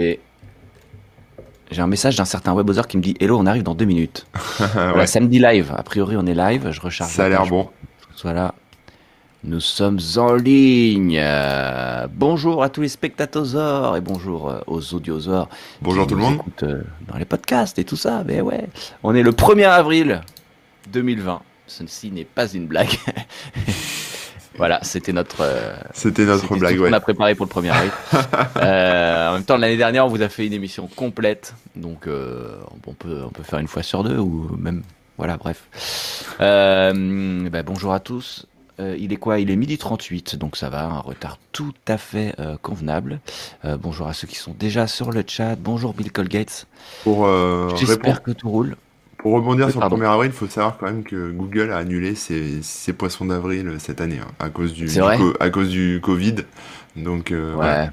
Et j'ai un message d'un certain webbrowser qui me dit Hello, on arrive dans deux minutes. Voilà, samedi live. A priori, on est live. Je recharge. Ça a la l'air bon. Voilà. Nous sommes en ligne. Euh, bonjour à tous les spectateurs et bonjour euh, aux audiosaures. Bonjour tout le monde. écoutent, euh, dans les podcasts et tout ça. Mais ouais, on est le 1er avril 2020. Ceci n'est pas une blague. voilà, c'était notre. euh, C'était notre blague, tout ce ouais. qu'on a préparé pour le 1er avril. Euh, en même temps, l'année dernière, on vous a fait une émission complète. Donc, euh, on, peut, on peut faire une fois sur deux ou même. Voilà, bref. Bah, bonjour à tous. Il est quoi? Il est midi 38, donc ça va, un retard tout à fait convenable. Bonjour à ceux qui sont déjà sur le chat. Bonjour Bill Colgate. Pour, répondre- J'espère que tout roule. Pour rebondir Oui, sur pardon. le 1er avril, il faut savoir quand même que Google a annulé ses, ses poissons d'avril cette année hein, à, cause du, à cause du Covid. Donc, euh, Ouais. voilà.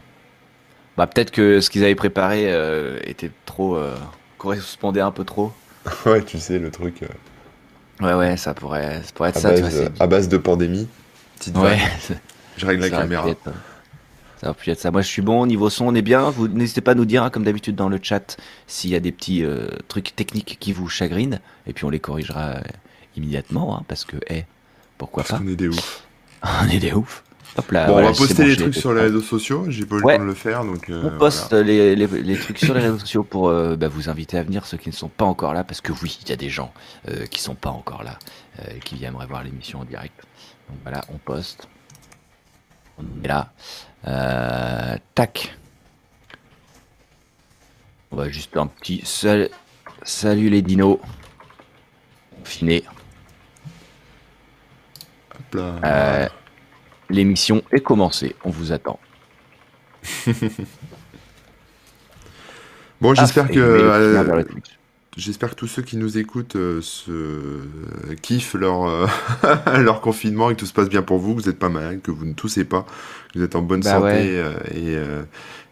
Bah, peut-être que ce qu'ils avaient préparé euh, était trop. euh, correspondait un peu trop. Ouais, tu sais, le truc euh, Ouais, ouais, ça pourrait, ça pourrait être à, ça, tu base, vois. euh, à base de pandémie. Petite Ouais. Je règle la caméra. Ça aurait pu être ça. Moi, je suis bon. Niveau son, on est bien. Vous n'hésitez pas à nous dire, hein, comme d'habitude dans le chat, s'il y a des petits euh, trucs techniques qui vous chagrinent. Et puis, on les corrigera euh, immédiatement, hein, parce que, eh, pourquoi Parce pas qu'on est des oufs. On est des oufs. Hop là. bon, voilà, on va poster bon, les trucs sur les réseaux sociaux. J'ai pas eu le temps de le faire, donc. euh, On poste voilà. les, les- les trucs sur les réseaux sociaux pour euh, bah, vous inviter à venir, ceux qui ne sont pas encore là, parce que oui, il y a des gens qui sont pas encore là, qui aimeraient voir l'émission en direct. Donc voilà, on poste. On est là. Euh, tac. On va juste un petit sal- salut les dinos. Finé. Euh, L'émission est commencée. On vous attend. Bon, j'espère Ah, que. Euh. J'espère que tous ceux qui nous écoutent euh, se kiffent leur, euh, leur confinement et que tout se passe bien pour vous, que vous n'êtes pas malade, que vous ne toussez pas, que vous êtes en bonne Bah santé ouais. euh, et, euh,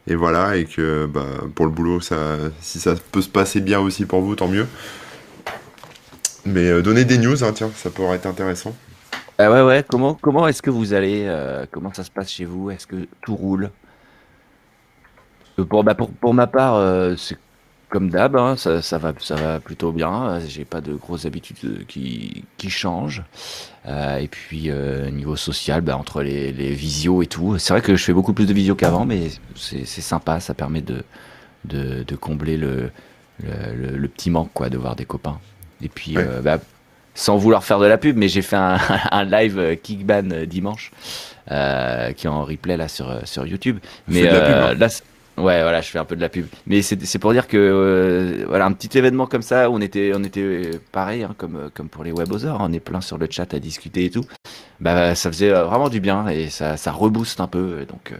et voilà, et que bah, pour le boulot, ça, si ça peut se passer bien aussi pour vous, tant mieux. Mais euh, donnez des news, hein, tiens, ça pourrait être intéressant. Ah ouais, ouais. Comment, comment est-ce que vous allez euh, Comment ça se passe chez vous? Est-ce que tout roule? Euh, pour, bah, pour, pour ma part, euh, c'est comme d'hab. hein, ça, ça va, ça va plutôt bien. euh, J'ai pas de grosses habitudes euh, qui, qui changent. Euh, et puis euh, niveau social, bah, entre les, les visios et tout, c'est vrai que je fais beaucoup plus de visios qu'avant, mais c'est sympa. Ça permet de, de, de combler le, le, le- le petit manque, quoi, de voir des copains. Et puis, Ouais. euh, bah, sans vouloir faire de la pub, mais j'ai fait un, un live euh, Kickban euh, dimanche, euh, qui est en replay là sur, euh, sur YouTube. Mais la pub, euh, hein. là, ouais, voilà, je fais un peu de la pub. Mais c'est pour dire que euh, voilà, un petit événement comme ça, on était, on était euh, pareil, hein, comme, euh, comme pour les webosers, on est plein sur le chat à discuter et tout. Bah, ça faisait euh, vraiment du bien et ça, ça rebooste un peu. Donc, euh,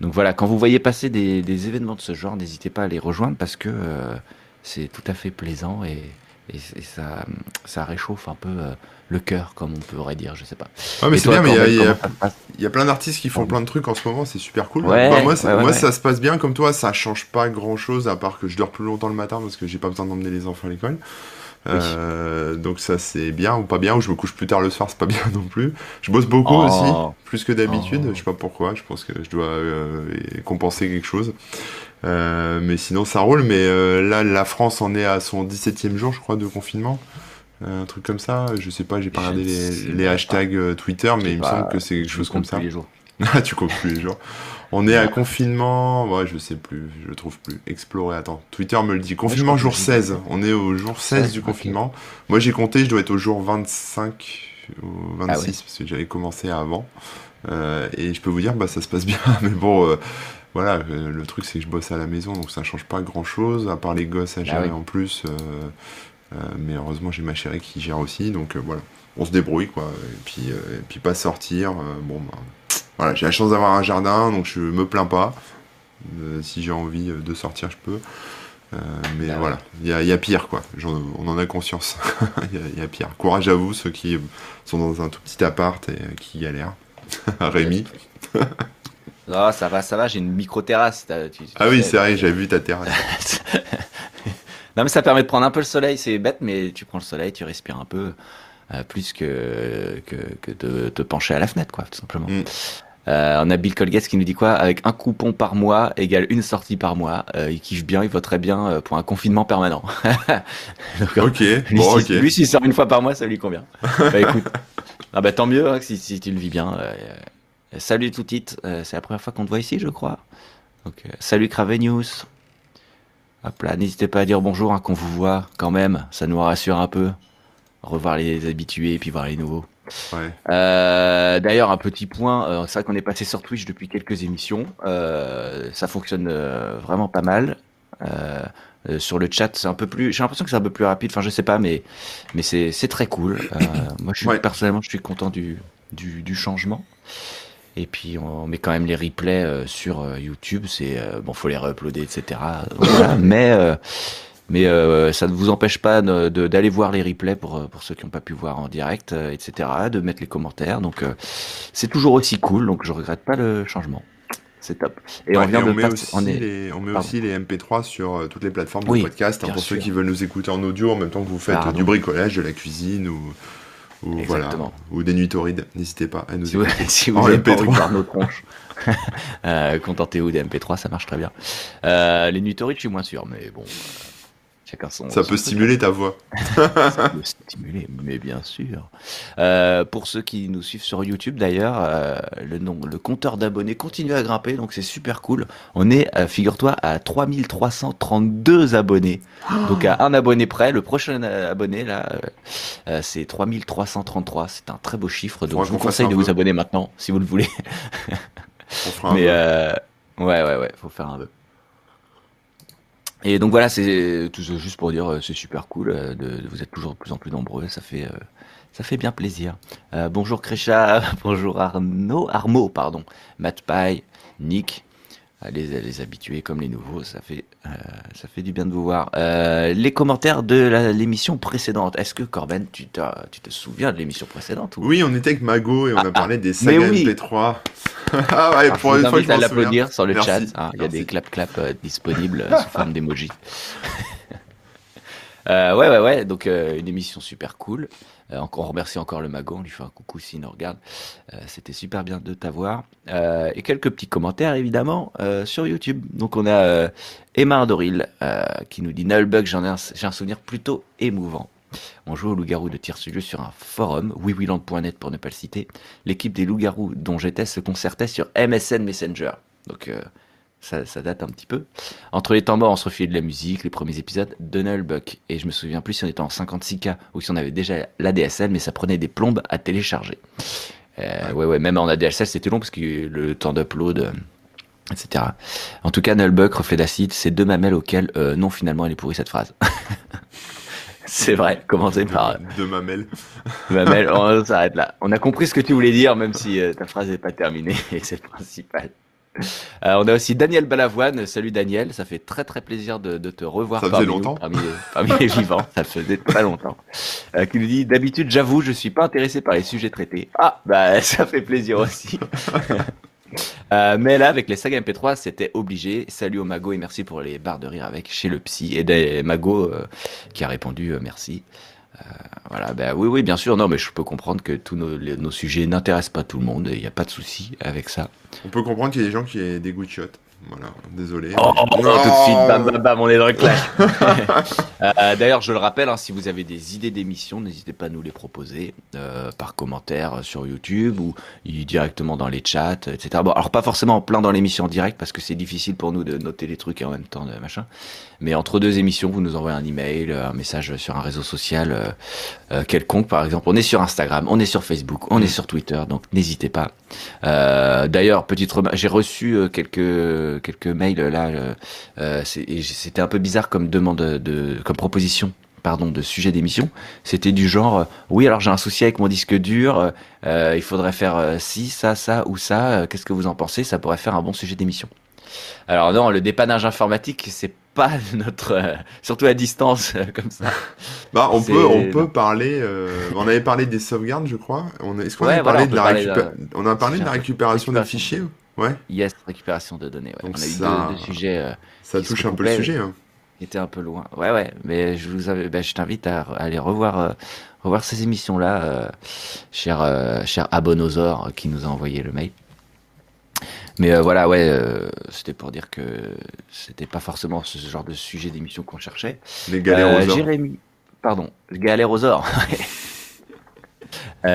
donc voilà, quand vous voyez passer des, des événements de ce genre, n'hésitez pas à les rejoindre parce que euh, c'est tout à fait plaisant et, et, et ça, ça réchauffe un peu euh, le cœur, comme on pourrait dire, je sais pas. Ouais, mais c'est bien, mais il y y, y a plein d'artistes qui font plein de trucs en ce moment, c'est super cool. Ouais, Bah, moi, ouais, moi ça se passe bien comme toi, ça change pas grand chose à part que je dors plus longtemps le matin parce que j'ai pas besoin d'emmener les enfants à l'école. Euh, donc ça c'est bien ou pas bien, ou je me couche plus tard le soir, c'est pas bien non plus. Je bosse beaucoup Oh. aussi, plus que d'habitude, Oh. je sais pas pourquoi, je pense que je dois euh, compenser quelque chose. Euh, mais sinon ça roule, mais euh, là la France en est à son 17ème jour je crois de confinement. Euh, un truc comme ça, je sais pas, j'ai pas Je regardé les, hashtags euh, Twitter, mais il me semble que c'est quelque chose comme ça. les jours. Ah, tu comptes plus les jours. On est à confinement, ouais, je sais plus, je trouve plus. Explorer, attends. Twitter me le dit. Confinement jour j'ai 16. On est au jour 16 16, du confinement. Moi, j'ai compté, je dois être au jour 25 ou 26 Ah ouais. parce que j'avais commencé avant. Euh, et je peux vous dire, bah, ça se passe bien. Mais bon, euh, voilà, euh, le truc, c'est que je bosse à la maison, donc ça change pas grand chose, à part les gosses à gérer Ah oui. en plus. euh, euh, mais heureusement, j'ai ma chérie qui gère aussi, donc voilà. On se débrouille, quoi. Et puis, et puis pas sortir. bon, bah, voilà, j'ai la chance d'avoir un jardin, donc je me plains pas. Euh, si j'ai envie de sortir, je peux. Euh, mais Bah voilà, il y a, il y a pire, quoi. On en a conscience. Il y, y a pire. Courage à vous, ceux qui sont dans un tout petit appart et qui galèrent. Rémi. Ah, ça va, ça va, j'ai une micro-terrasse. Ah oui, c'est vrai, j'avais vu ta terrasse. non, mais ça permet de prendre un peu le soleil, c'est bête, mais tu prends le soleil, tu respires un peu, euh, plus que, que, que de te pencher à la fenêtre, quoi, tout simplement. Mm. Euh, on a Bill Colgate qui nous dit quoi? Avec un coupon par mois égale une sortie par mois. Euh, il kiffe bien, il voterait bien pour un confinement permanent. Donc, ok, lui, bon, si, lui, s'il sort une fois par mois, ça lui convient. bah écoute, ah bah tant mieux hein, si, si tu le vis bien. Euh, salut tout titre, euh, c'est la première fois qu'on te voit ici, je crois. Donc, euh, salut Cravenius. Hop là, n'hésitez pas à dire bonjour, hein, qu'on vous voit quand même, ça nous rassure un peu. Revoir les habitués et puis voir les nouveaux. Ouais. Euh, D'ailleurs, un petit point, euh, c'est vrai qu'on est passé sur Twitch depuis quelques émissions. Euh, ça fonctionne vraiment pas mal. Sur le chat, c'est un peu plus. J'ai l'impression que c'est un peu plus rapide. Enfin, je sais pas, mais mais c'est c'est très cool. Euh, moi, je suis Ouais. personnellement, je suis content du du, du changement. Et puis on met quand même les replays euh, sur euh, YouTube. C'est euh, bon, faut les réuploader, etc. Voilà. mais euh, mais euh, ça ne vous empêche pas de- de- d'aller voir les replays pour, pour ceux qui n'ont pas pu voir en direct, euh, etc., de mettre les commentaires. Donc euh, c'est toujours aussi cool, donc je regrette pas le changement. C'est top. Et Ouais, on vient de met aussi, on est- les, on met Pardon. aussi les MP3 sur euh, toutes les plateformes de Oui, podcast hein, pour ceux qui veulent nous écouter en audio en même temps que vous faites Pardon. du bricolage, de la cuisine ou, ou voilà Exactement. ou des nuits torrides. N'hésitez pas à nous Si vous, si vous En avez pas envie de MP3. voir nos tronches, euh, contentez-vous des MP3, ça marche très bien. Euh, les nuits torrides, je suis moins sûr, mais bon, chacun son. Ça son peut truc. stimuler ta voix. Ça peut stimuler, mais bien sûr. Euh, pour ceux qui nous suivent sur YouTube, d'ailleurs, euh, le, nom, le compteur d'abonnés continue à grimper, donc c'est super cool. On est, euh, figure-toi, à 3332 abonnés. Donc à un abonné près, le prochain abonné, là, c'est 3333. C'est un très beau chiffre, donc Faudra je vous conseille de vous abonner maintenant, si vous le voulez. On fera un Mais euh, ouais, ouais, ouais, faut faire un vœu. Et donc voilà, c'est tout juste pour dire, euh, c'est super cool. euh, De, vous êtes toujours de plus en plus nombreux, ça fait, euh, ça fait bien plaisir. Euh, bonjour Crécha, bonjour Arnaud, Armo, pardon, Matt Pie, Nick, les, les habitués comme les nouveaux, ça fait, euh, ça fait du bien de vous voir. Euh, les commentaires de l'émission précédente. Est-ce que Corben, tu, te souviens de l'émission précédente ou... Oui, on était avec Mago et on Ah, a parlé des sagas oui. MP3. ah ouais, Alors, pour je une vous fois invite à l'applaudir sur le Merci, chat. hein. Il y a des clap-clap euh, disponibles sous forme d'emoji. Ouais, ouais, ouais. Donc, une émission super cool. Euh, on remercie encore le Mago. On lui fait un coucou s'il nous regarde. Euh, C'était super bien de t'avoir. Euh, et quelques petits commentaires, évidemment, sur YouTube. Donc, on a Emma Andoril euh, qui nous dit Nullbug, j'en ai, j'ai un souvenir plutôt émouvant. On jouait au loup-garou de Tir Studio sur un forum, wiwiland.net pour ne pas le citer. L'équipe des loups-garous dont j'étais se concertait sur MSN Messenger. Ça, ça date un petit peu. Entre les temps morts, on se refilait de la musique, les premiers épisodes de Nullbuck. Et je me souviens plus si on était en 56K ou si on avait déjà l'ADSL, mais ça prenait des plombes à télécharger. Euh, ouais, ouais, même en ADSL, c'était long parce que le temps d'upload, euh, etc. En tout cas, Nullbuck, reflet d'acide, c'est deux mamelles auxquelles, euh, non, finalement, elle est pourrie cette phrase. c'est vrai, commencez par... De mamelle. Mamel, on s'arrête là. On a compris ce que tu voulais dire, même si euh, ta phrase n'est pas terminée, et c'est le principal. Euh, on a aussi Daniel Balavoine. Salut Daniel, ça fait très très plaisir de, de te revoir Ça parmi, nous, longtemps. parmi, les, parmi les vivants. Ça faisait très longtemps. Euh, qui nous dit d'habitude, j'avoue, je suis pas intéressé par les sujets traités. Ah, bah ça fait plaisir aussi. Euh, mais là, avec les sagas MP3, c'était obligé. Salut au Mago et merci pour les barres de rire avec chez le psy. Et des- Mago euh, qui a répondu euh, merci. Euh, voilà, bah oui, oui, bien sûr. Non, mais je peux comprendre que tous nos, sujets n'intéressent pas tout le monde. Il n'y a pas de souci avec ça. On peut comprendre qu'il y a des gens qui aient des goûts de shot. Voilà, désolé. Oh, oh, oh, tout de suite, bam, bam, bam, on est dans le clash. Euh, D'ailleurs, je le rappelle, hein, si vous avez des idées d'émissions, n'hésitez pas à nous les proposer euh, par commentaire sur YouTube ou directement dans les chats, etc. Bon, alors pas forcément en plein dans l'émission en direct parce que c'est difficile pour nous de noter les trucs et en même temps de machin. Mais entre deux émissions, vous nous envoyez un email, euh, un message sur un réseau social euh, quelconque, par exemple. On est sur Instagram, on est sur Facebook, on est sur Twitter, donc n'hésitez pas. D'ailleurs, petite remarque, j'ai reçu euh, quelques quelques mails là. euh, euh, C'était un peu bizarre comme demande de, comme proposition. Pardon, de sujet d'émission, c'était du genre euh, oui alors j'ai un souci avec mon disque dur, euh, il faudrait faire ci, ça, ça ou ça. Qu'est-ce que vous en pensez Ça pourrait faire un bon sujet d'émission. Alors non, le dépannage informatique, c'est pas notre, euh, surtout à distance euh, comme ça. Bah, on peut, on peut parler. euh, on avait parlé des sauvegardes, je crois. On a- Est-ce qu'on Ouais, voilà, parlé de la de- On a parlé de la récupération des fichiers. Ouais. Yes, récupération de données. Ouais. Donc On a eu ça- deux, deux sujets. euh, Ça touche un peu le sujet. hein. qui était un peu loin. Ouais, ouais, mais je vous avais, ben, je t'invite à, à aller revoir, euh, revoir ces émissions-là, euh, cher, euh, cher qui nous a envoyé le mail. Mais euh, voilà, ouais, euh, c'était pour dire que c'était pas forcément ce genre de sujet d'émission qu'on cherchait. Les galères aux Jérémy, pardon, les or.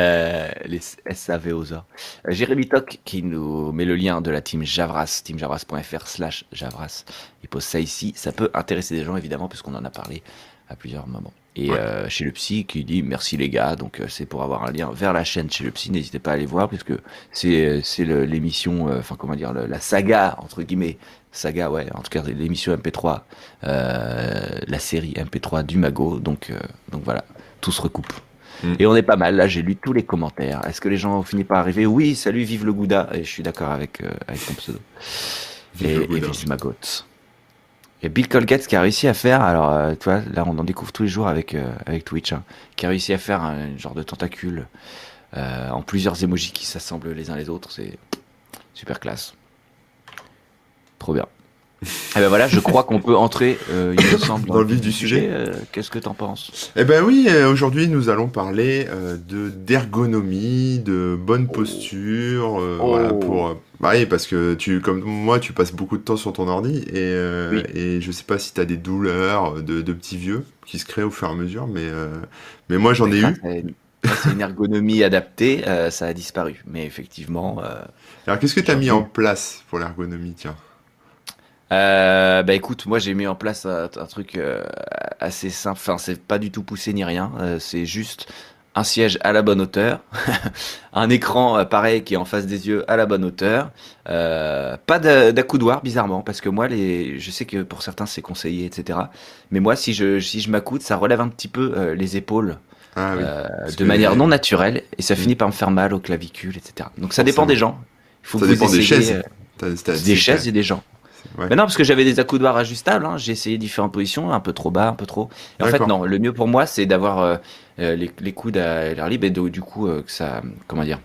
les SAV aux or. Jérémy Toc qui nous met le lien de la team Javras, teamjavras.fr slash Javras. Il pose ça ici. Ça peut intéresser des gens évidemment puisqu'on en a parlé à plusieurs moments. Et euh, chez le psy qui dit merci les gars, donc euh, c'est pour avoir un lien vers la chaîne chez le psy, n'hésitez pas à aller voir puisque c'est c'est l'émission, euh, enfin comment dire, la saga entre guillemets, saga ouais, en tout cas l'émission MP3, la série MP3 du Mago, donc donc voilà, tout se recoupe. Mm. Et on est pas mal. Là, j'ai lu tous les commentaires. Est-ce que les gens ont fini par arriver? Oui, salut, vive le Gouda. Et je suis d'accord avec, avec ton pseudo. Vive et, le et vive Magot. A Bill Colgate qui a réussi à faire, alors euh, tu vois, là on en découvre tous les jours avec, euh, avec Twitch, hein, qui a réussi à faire un genre de tentacule euh, en plusieurs emojis qui s'assemblent les uns les autres. C'est super classe. Trop bien. Et eh ben voilà, je crois qu'on peut entrer, euh, il me semble, dans, le vif du sujet. Euh, qu'est-ce que t'en penses? Eh ben oui, euh, aujourd'hui nous allons parler de d'ergonomie, de bonne posture, voilà oh. pour. Bah oui, parce que tu, comme moi, tu passes beaucoup de temps sur ton ordi et, et je sais pas si t'as des douleurs de, de, petits vieux qui se créent au fur et à mesure, mais mais moi j'en ai eu. C'est une ergonomie adaptée, ça a disparu, mais effectivement. Alors qu'est-ce que tu as mis en place pour l'ergonomie, tiens? Euh, bah écoute, moi j'ai mis en place un, truc euh, assez simple. Enfin, c'est pas du tout poussé ni rien. Euh, c'est juste un siège à la bonne hauteur, un écran euh, pareil qui est en face des yeux à la bonne hauteur, pas d'accoudoir bizarrement parce que moi les, je sais que pour certains c'est conseillé etc. Mais moi si je si je m'accoude, ça relève un petit peu les épaules. Ah, oui. de manière non naturelle et ça mm. finit par me faire mal aux clavicules etc. Donc ça dépend des gens. Il faut ça dépend des chaises. des chaises et des gens. Mais non, parce que j'avais des accoudoirs ajustables. Hein. J'ai essayé différentes positions, un peu trop bas, un peu trop. Et en fait, non. Le mieux pour moi, c'est d'avoir euh, euh, les, les, coudes à l'air libre et du coup euh, que ça, comment dire,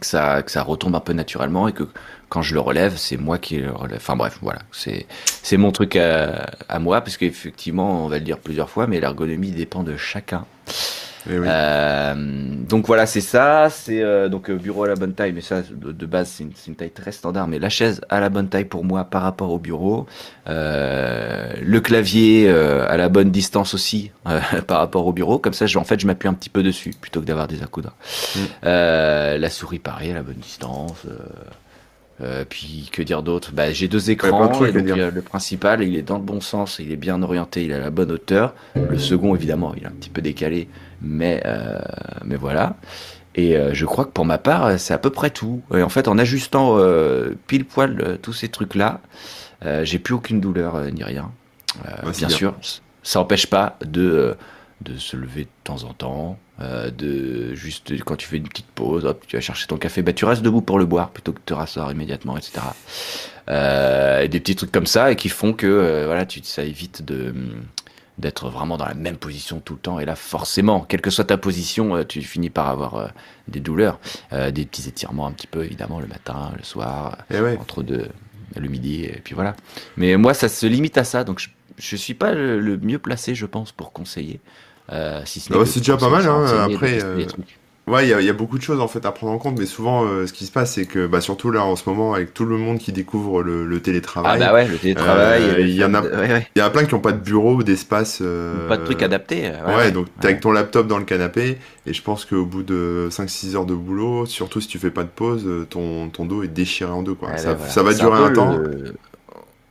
que ça, que ça retombe un peu naturellement et que quand je le relève, c'est moi qui le relève. Enfin bref, voilà, c'est c'est mon truc à, à moi parce qu'effectivement, on va le dire plusieurs fois, mais l'ergonomie dépend de chacun. Eh euh, donc voilà, c'est ça. C'est euh, donc euh, bureau à la bonne taille, mais ça de, base c'est une, taille très standard. Mais la chaise à la bonne taille pour moi par rapport au bureau, le clavier à la bonne distance aussi par rapport au bureau. Comme ça, en fait, je m'appuie un petit peu dessus plutôt que d'avoir des accoudoirs. Mm. la souris pareil à la bonne distance. Euh, puis que dire d'autre? Bah, J'ai deux écrans. le principal, il est dans le bon sens, il est bien orienté, il à la bonne hauteur. Le second, évidemment, il est un petit peu décalé, mais, euh, mais voilà. Et euh, je crois que pour ma part, c'est à peu près tout. Et en fait, en ajustant pile poil tous ces trucs-là, j'ai plus aucune douleur ni rien. bien, sûr, ça n'empêche pas de, de se lever de temps en temps, euh, de juste quand tu fais une petite pause, hop, tu vas chercher ton café, bah tu restes debout pour le boire plutôt que de te rasseoir immédiatement, etc. Euh, et des petits trucs comme ça et qui font que euh, voilà, tu, ça évite de d'être vraiment dans la même position tout le temps. Et là, forcément, quelle que soit ta position, tu finis par avoir des douleurs, des petits étirements un petit peu évidemment le matin, le soir, eh entre deux, le midi, et puis voilà. Mais moi, ça se limite à ça, donc je, je suis pas le mieux placé, je pense, pour conseiller. Euh, bah c'est déjà pas mal. Hein, après, euh, ouais, il y, a beaucoup de choses en fait à prendre en compte, mais souvent, euh, ce qui se passe, c'est que, bah, surtout là en ce moment, avec tout le monde qui découvre le, télétravail. Ah bah ouais, le télétravail. Il y en a, il y a plein qui n'ont pas de bureau ou d'espace. Pas de trucs adaptés. Ouais, donc t'es avec ton laptop dans le canapé, et je pense qu'au bout de 5-6 heures de boulot, surtout si tu fais pas de pause, ton, ton dos est déchiré en deux, quoi. ça, ça, va durer un, temps.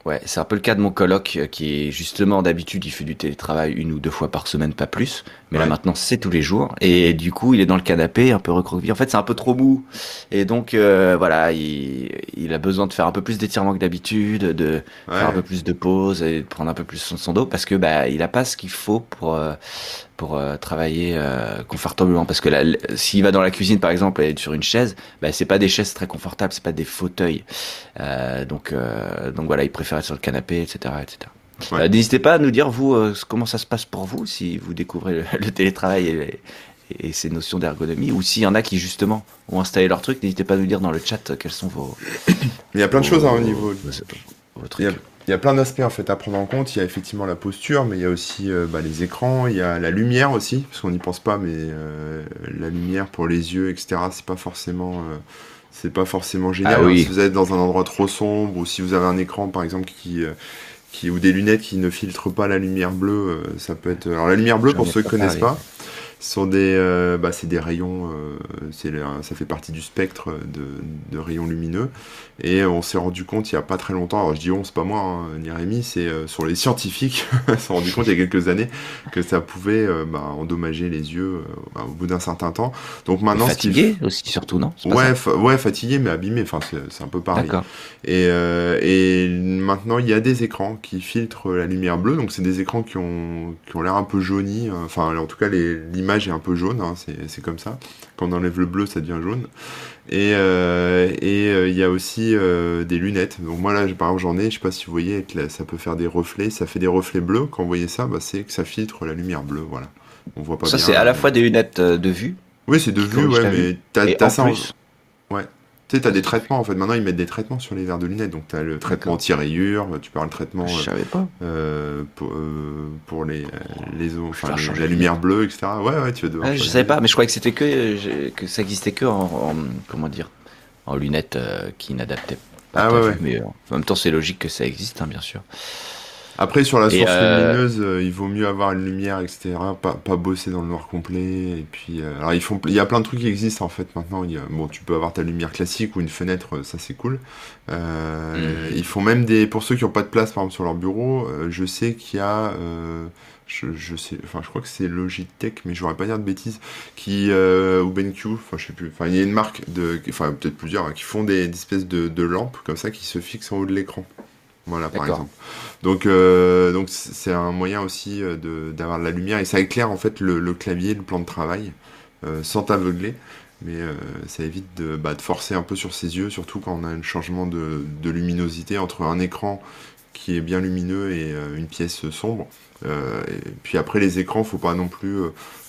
Ouais, c'est un peu le cas de mon coloc euh, qui est justement d'habitude il fait du télétravail une ou deux fois par semaine, pas plus. Mais là maintenant c'est tous les jours et du coup il est dans le canapé un peu recroquevillé. En fait c'est un peu trop mou et donc euh, voilà il, il, a besoin de faire un peu plus d'étirement que d'habitude, de faire un peu plus de pause et de prendre un peu plus son, son dos parce que bah il a pas ce qu'il faut pour euh, pour euh, travailler euh, confortablement. Parce que s'il va dans la cuisine par exemple et être sur une chaise bah, c'est pas des chaises très confortables c'est pas des fauteuils. Euh, donc donc voilà il préfère être sur le canapé etc etc n'hésitez pas à nous dire vous comment ça se passe pour vous si vous découvrez le, télétravail et, et, ces notions d'ergonomie ou s'il y en a qui justement ont installé leur truc n'hésitez pas à nous dire dans le chat quels sont vos il y a plein de choses hein, au niveau vos, il y a plein d'aspects en fait à prendre en compte. Il y a effectivement la posture, mais il y a aussi euh, bah, les écrans, il y a la lumière aussi, parce qu'on n'y pense pas, mais euh, la lumière pour les yeux, etc. C'est pas forcément euh, c'est pas forcément génial. Ah oui. Si vous êtes dans un endroit trop sombre ou si vous avez un écran par exemple qui, euh, qui ou des lunettes qui ne filtrent pas la lumière bleue, euh, ça peut être. Alors la lumière bleue, pour ceux qui pas connaissent pas, sont des, euh, bah, c'est des rayons, euh, ça fait partie du spectre de, de rayons lumineux. Et on s'est rendu compte il y a pas très longtemps, alors je dis on, c'est pas moi, hein, ni Rémi, c'est euh, sur les scientifiques, se sont rendu compte il y a quelques années que ça pouvait euh, bah, endommager les yeux bah, au bout d'un certain temps. Donc maintenant, Fatigué aussi, surtout, non? Ouais, fa- ouais, fatigué mais abîmé, enfin c'est un peu pareil. Et, et maintenant il y a des écrans qui filtrent la lumière bleue, donc c'est des écrans qui ont, qui ont l'air un peu jaunis, enfin en tout cas les- l'image est un peu jaune, hein, c'est comme ça. Quand on enlève le bleu ça devient jaune. Et euh, et euh, il y a aussi euh, des lunettes. Donc moi là par exemple j'en ai, je sais pas si vous voyez, la- ça peut faire des reflets, ça fait des reflets bleus. Quand vous voyez ça, bah, c'est que ça filtre la lumière bleue, voilà. On voit pas Ça, c'est à la fois des lunettes de vue Oui, c'est de vue, ouais, mais t'as en ça en- plus, tu sais, t'as des traitements en fait. Maintenant, ils mettent des traitements sur les verres de lunettes. Donc, t'as le traitement anti-rayures, tu avoir le traitement je euh, savais pas. euh, pour, euh, pour les, les eaux, enfin, les- la lumière bleue, etc. Ouais, ouais, tu vas devoir. Ouais, je savais pas, mais je croyais que c'était que, que ça existait que en, en- comment dire, en lunettes euh, qui n'adaptaient pas Ah ouais, ouais. mais euh, en même temps c'est logique que ça existe, hein, bien sûr. Après, sur la source euh, lumineuse, euh, il vaut mieux avoir une lumière, etc. Pas, pas bosser dans le noir complet. Et puis, euh, alors, ils font, il y a plein de trucs qui existent en fait maintenant. Il y a- bon, tu peux avoir ta lumière classique ou une fenêtre, ça c'est cool. Mhm. Ils font même des, pour ceux qui n'ont pas de place, par exemple sur leur bureau, je sais qu'il y a, je, je sais, enfin, je crois que c'est Logitech, mais je voudrais pas dire de bêtises, qui euh, ou BenQ, enfin, je sais plus. Enfin, il y a une marque de, enfin, peut-être plusieurs, hein, qui font des, des espèces de, de lampes comme ça qui se fixent en haut de l'écran. Voilà, par exemple. Donc, euh, donc c'est un moyen aussi euh, de d'avoir de la lumière et ça éclaire en fait le, le clavier, le plan de travail, euh, sans t'aveugler. Mais euh, ça évite de, bah, de forcer un peu sur ses yeux, surtout quand on a un changement de, de luminosité entre un écran qui est bien lumineux et une pièce sombre. Et puis après les écrans, faut pas non plus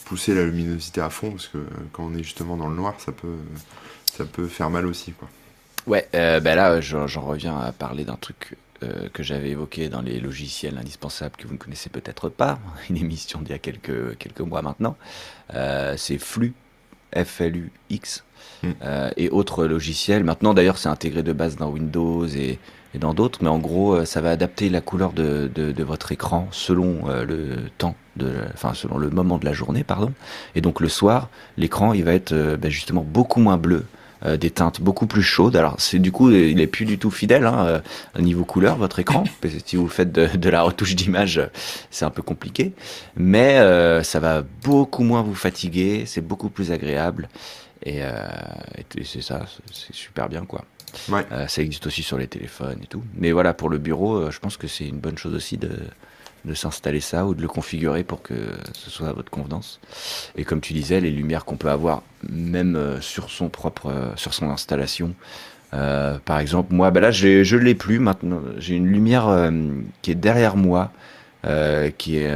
pousser la luminosité à fond parce que quand on est justement dans le noir, ça peut ça peut faire mal aussi quoi. Ouais, ben là j'en reviens à parler d'un truc euh, que j'avais évoqué dans les logiciels indispensables que vous ne connaissez peut-être pas, une émission d'il y a quelques, quelques mois maintenant. Euh, c'est Flux, F-L-U-X, Mm. euh, et autres logiciels. Maintenant d'ailleurs c'est intégré de base dans Windows et, et dans d'autres, mais en gros ça va adapter la couleur de, de, de votre écran selon le temps, de, enfin selon le moment de la journée, pardon. Et donc le soir, l'écran il va être ben, justement beaucoup moins bleu euh, des teintes beaucoup plus chaudes. Alors c'est du coup il est plus du tout fidèle hein, euh, au niveau couleur votre écran. Parce que si vous faites de, de la retouche d'image, c'est un peu compliqué, mais euh, ça va beaucoup moins vous fatiguer, c'est beaucoup plus agréable et, euh, et c'est ça, c'est- super bien quoi. Ouais. Euh, ça existe aussi sur les téléphones et tout. Mais voilà pour le bureau, je pense que c'est une bonne chose aussi de de s'installer ça ou de le configurer pour que ce soit à votre convenance. Et comme tu disais, les lumières qu'on peut avoir même euh, sur son propre, euh, sur son installation. Euh, par exemple, moi, bah là, je l'ai plus maintenant. J'ai une lumière euh, qui est derrière moi, euh, qui est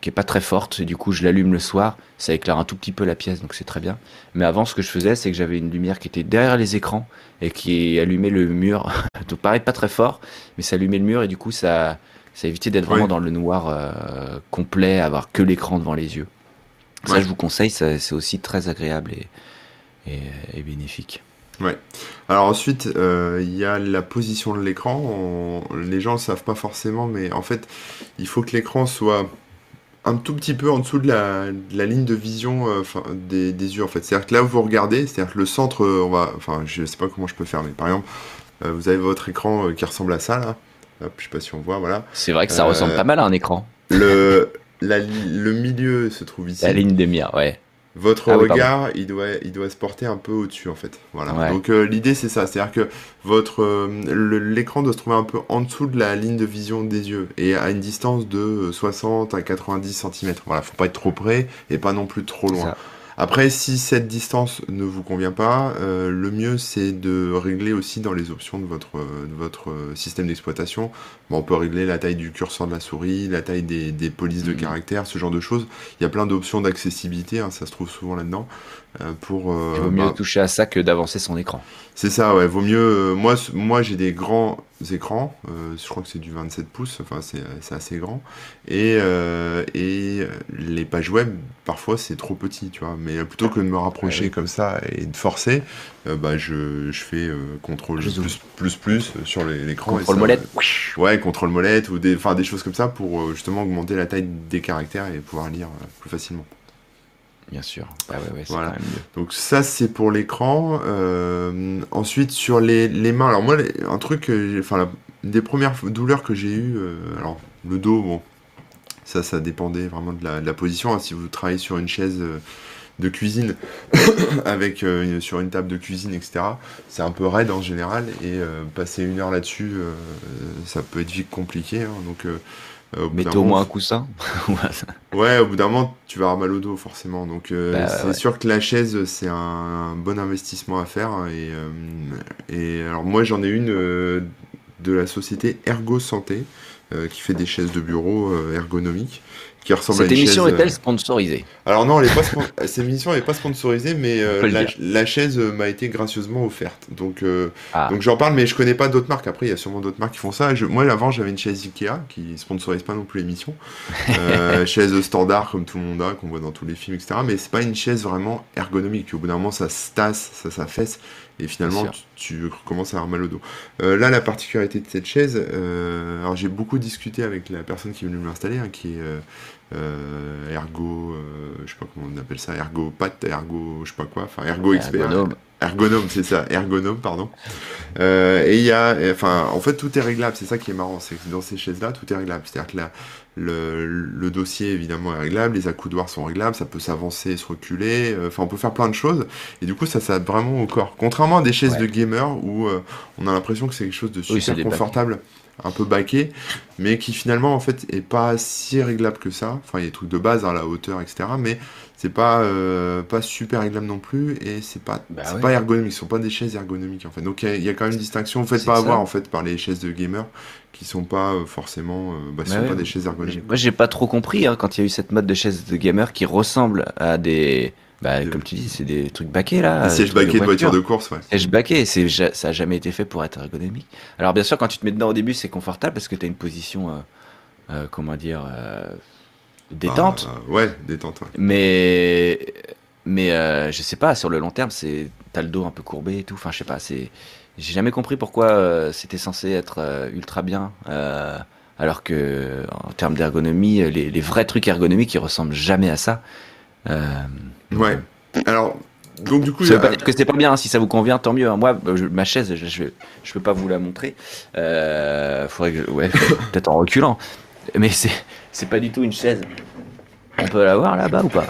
qui est pas très forte. Et du coup, je l'allume le soir, ça éclaire un tout petit peu la pièce, donc c'est très bien. Mais avant, ce que je faisais, c'est que j'avais une lumière qui était derrière les écrans et qui allumait le mur. donc pareil, pas très fort, mais ça allumait le mur et du coup, ça ça évitait d'être vraiment dans le noir euh, complet, avoir que l'écran devant les yeux. Ça, Ouais. je vous conseille, ça- c'est aussi très agréable et, et, et bénéfique. Ouais. Alors ensuite, euh, il y a la position de l'écran. On- Les gens ne le savent pas forcément, mais en fait, il faut que l'écran soit un tout petit peu en dessous de la, de la ligne de vision euh, des, des yeux. En fait, c'est-à-dire que là où vous regardez, c'est-à-dire que le centre, euh, on va, enfin, je sais pas comment je peux faire, mais par exemple, euh, vous avez votre écran euh, qui ressemble à ça là. Hop, je sais pas si on voit, voilà. C'est vrai que ça Euh, ressemble pas mal à un écran. Le, la le milieu se trouve ici. La ligne de mire, ouais. Votre Ah oui, regard, il doit, il doit se porter un peu au-dessus en fait. Voilà. Ouais. Donc euh, l'idée c'est ça, c'est-à-dire que votre euh, l'écran doit se trouver un peu en dessous de la ligne de vision des yeux et à une distance de 60 à 90 cm. Voilà, faut pas être trop près et pas non plus trop loin. Après, si cette distance ne vous convient pas, euh, le mieux c'est de régler aussi dans les options de votre, euh, euh, système d'exploitation. Bon, on peut régler la taille du curseur de la souris, la taille des, des polices de Mhm. caractère, ce genre de choses. Il y a plein d'options d'accessibilité, hein, ça se trouve souvent là-dedans. euh, pour, euh, Il vaut mieux bah, toucher à ça que d'avancer son écran. c'est ça, ouais. Vaut mieux. euh, moi, j'ai des grands écrans. Euh, je crois que c'est du 27 pouces, enfin c'est assez grand. Et, et les pages web, parfois c'est trop petit, tu vois. Mais plutôt que de me rapprocher comme ça et de forcer, bah, je, je fais contrôle plus, plus, plus sur l'écran. Contrôle molette. Ouais, contrôle molette ou des, des choses comme ça pour justement augmenter la taille des caractères et pouvoir lire plus facilement. Bien sûr. voilà. Donc ça c'est pour l'écran. Euh, ensuite sur les, les, mains. Alors moi un truc, enfin des premières douleurs que j'ai eues, euh, alors le dos, bon, ça ça dépendait vraiment de la, position. Hein. si vous travaillez sur une chaise euh, de cuisine avec sur une table de cuisine, etc. C'est un peu raide en général et passer une heure là-dessus, ça peut être vite compliqué. Hein. donc euh, Mettez au moins un coussin. ouais, au bout d'un moment, tu vas avoir mal au dos, forcément. Donc, euh, bah, c'est sûr que la chaise, c'est un, bon investissement à faire. Et, euh, et alors, moi, j'en ai une de la société Ergo Santé, qui fait des chaises de bureau ergonomiques qui ressemble Cette à une émission chaise, est-elle sponsorisée Alors non, elle est pas cette émission n'est pas sponsorisée, mais la, chaise m'a été gracieusement offerte. Donc, ah. donc j'en parle, mais je connais pas d'autres marques. Après, il y a sûrement d'autres marques qui font ça. Je, moi, avant, j'avais une chaise Ikea qui sponsorise pas non plus l'émission. Euh, chaise standard comme tout le monde a, qu'on voit dans tous les films, etc. Mais c'est pas une chaise vraiment ergonomique. Au bout d'un moment, ça se tasse, ça s'affaisse. Et finalement, tu, commences à avoir mal au dos. Euh, là, la particularité de cette chaise, euh, alors j'ai beaucoup discuté avec la personne qui est venue m'installer, hein, qui est euh, ergo, je sais pas comment on appelle ça, ergo pat, ergo, je sais pas quoi, enfin ergo expert. Ergonome, c'est ça, ergonome, pardon. et il y a, enfin, en fait, tout est réglable. C'est ça qui est marrant, c'est que dans ces chaises-là, tout est réglable. C'est-à-dire que la, le, dossier évidemment est réglable, les accoudoirs sont réglables, ça peut s'avancer, se reculer, euh, enfin on peut faire plein de choses. Et du coup ça s'adapte vraiment au corps. Contrairement à des chaises de gamer où euh, on a l'impression que c'est quelque chose de super confortable, un peu baqué, mais qui finalement en fait est pas si réglable que ça. Enfin il y a des trucs de base à hein, la hauteur etc. Mais c'est pas euh, pas super réglable non plus et c'est pas bah pas ergonomique, ce sont pas des chaises ergonomiques en fait. Donc il y, a quand même une distinction. Vous faites pas avoir en fait par les chaises de gamer qui sont pas euh, forcément, euh, bah, sont pas des chaises ergonomiques. Moi, j'ai pas trop compris hein, quand il y a eu cette mode de chaises de gamer qui ressemble à des, bah, comme tu dis, c'est des trucs baqués là. Des sièges baqués de, voiture de course, ouais. Sièges baqués, ça a jamais été fait pour être ergonomique. Alors bien sûr, quand tu te mets dedans au début, c'est confortable parce que tu as une position, euh, comment dire, détente. Ah, ouais, détente. Mais, mais je sais pas, sur le long terme, c'est, t'as le dos un peu courbé et tout. Enfin, je sais pas, c'est j'ai jamais compris pourquoi euh, c'était censé être euh, ultra bien, euh, alors que en termes d'ergonomie, les, vrais trucs ergonomiques, ils ressemblent jamais à ça. Ouais. Alors, donc du coup, ça veut pas dire que c'est pas bien. Hein. Si ça vous convient, tant mieux. Hein. Moi, ma chaise, je, je, peux pas vous la montrer. faudrait que, ouais, peut-être en reculant. Mais c'est, c'est pas du tout une chaise. On peut la voir là-bas ou pas?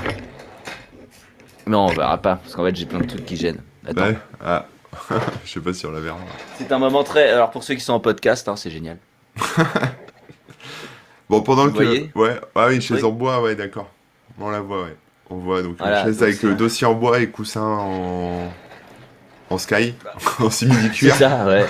Non, on verra pas, parce qu'en fait, j'ai plein de trucs qui gênent. Attends. Ouais. Ah. Je sais pas si on la verra. C'est un moment très. Alors pour ceux qui sont en podcast, hein, c'est génial. bon, pendant Vous que. Voyez? Ouais, ah oui, une chaise en bois, ouais, d'accord. On la voit, ouais. On voit donc une chaise avec le dossier en bois et coussin en. En sky, en simili-cuir. C'est ça, ouais.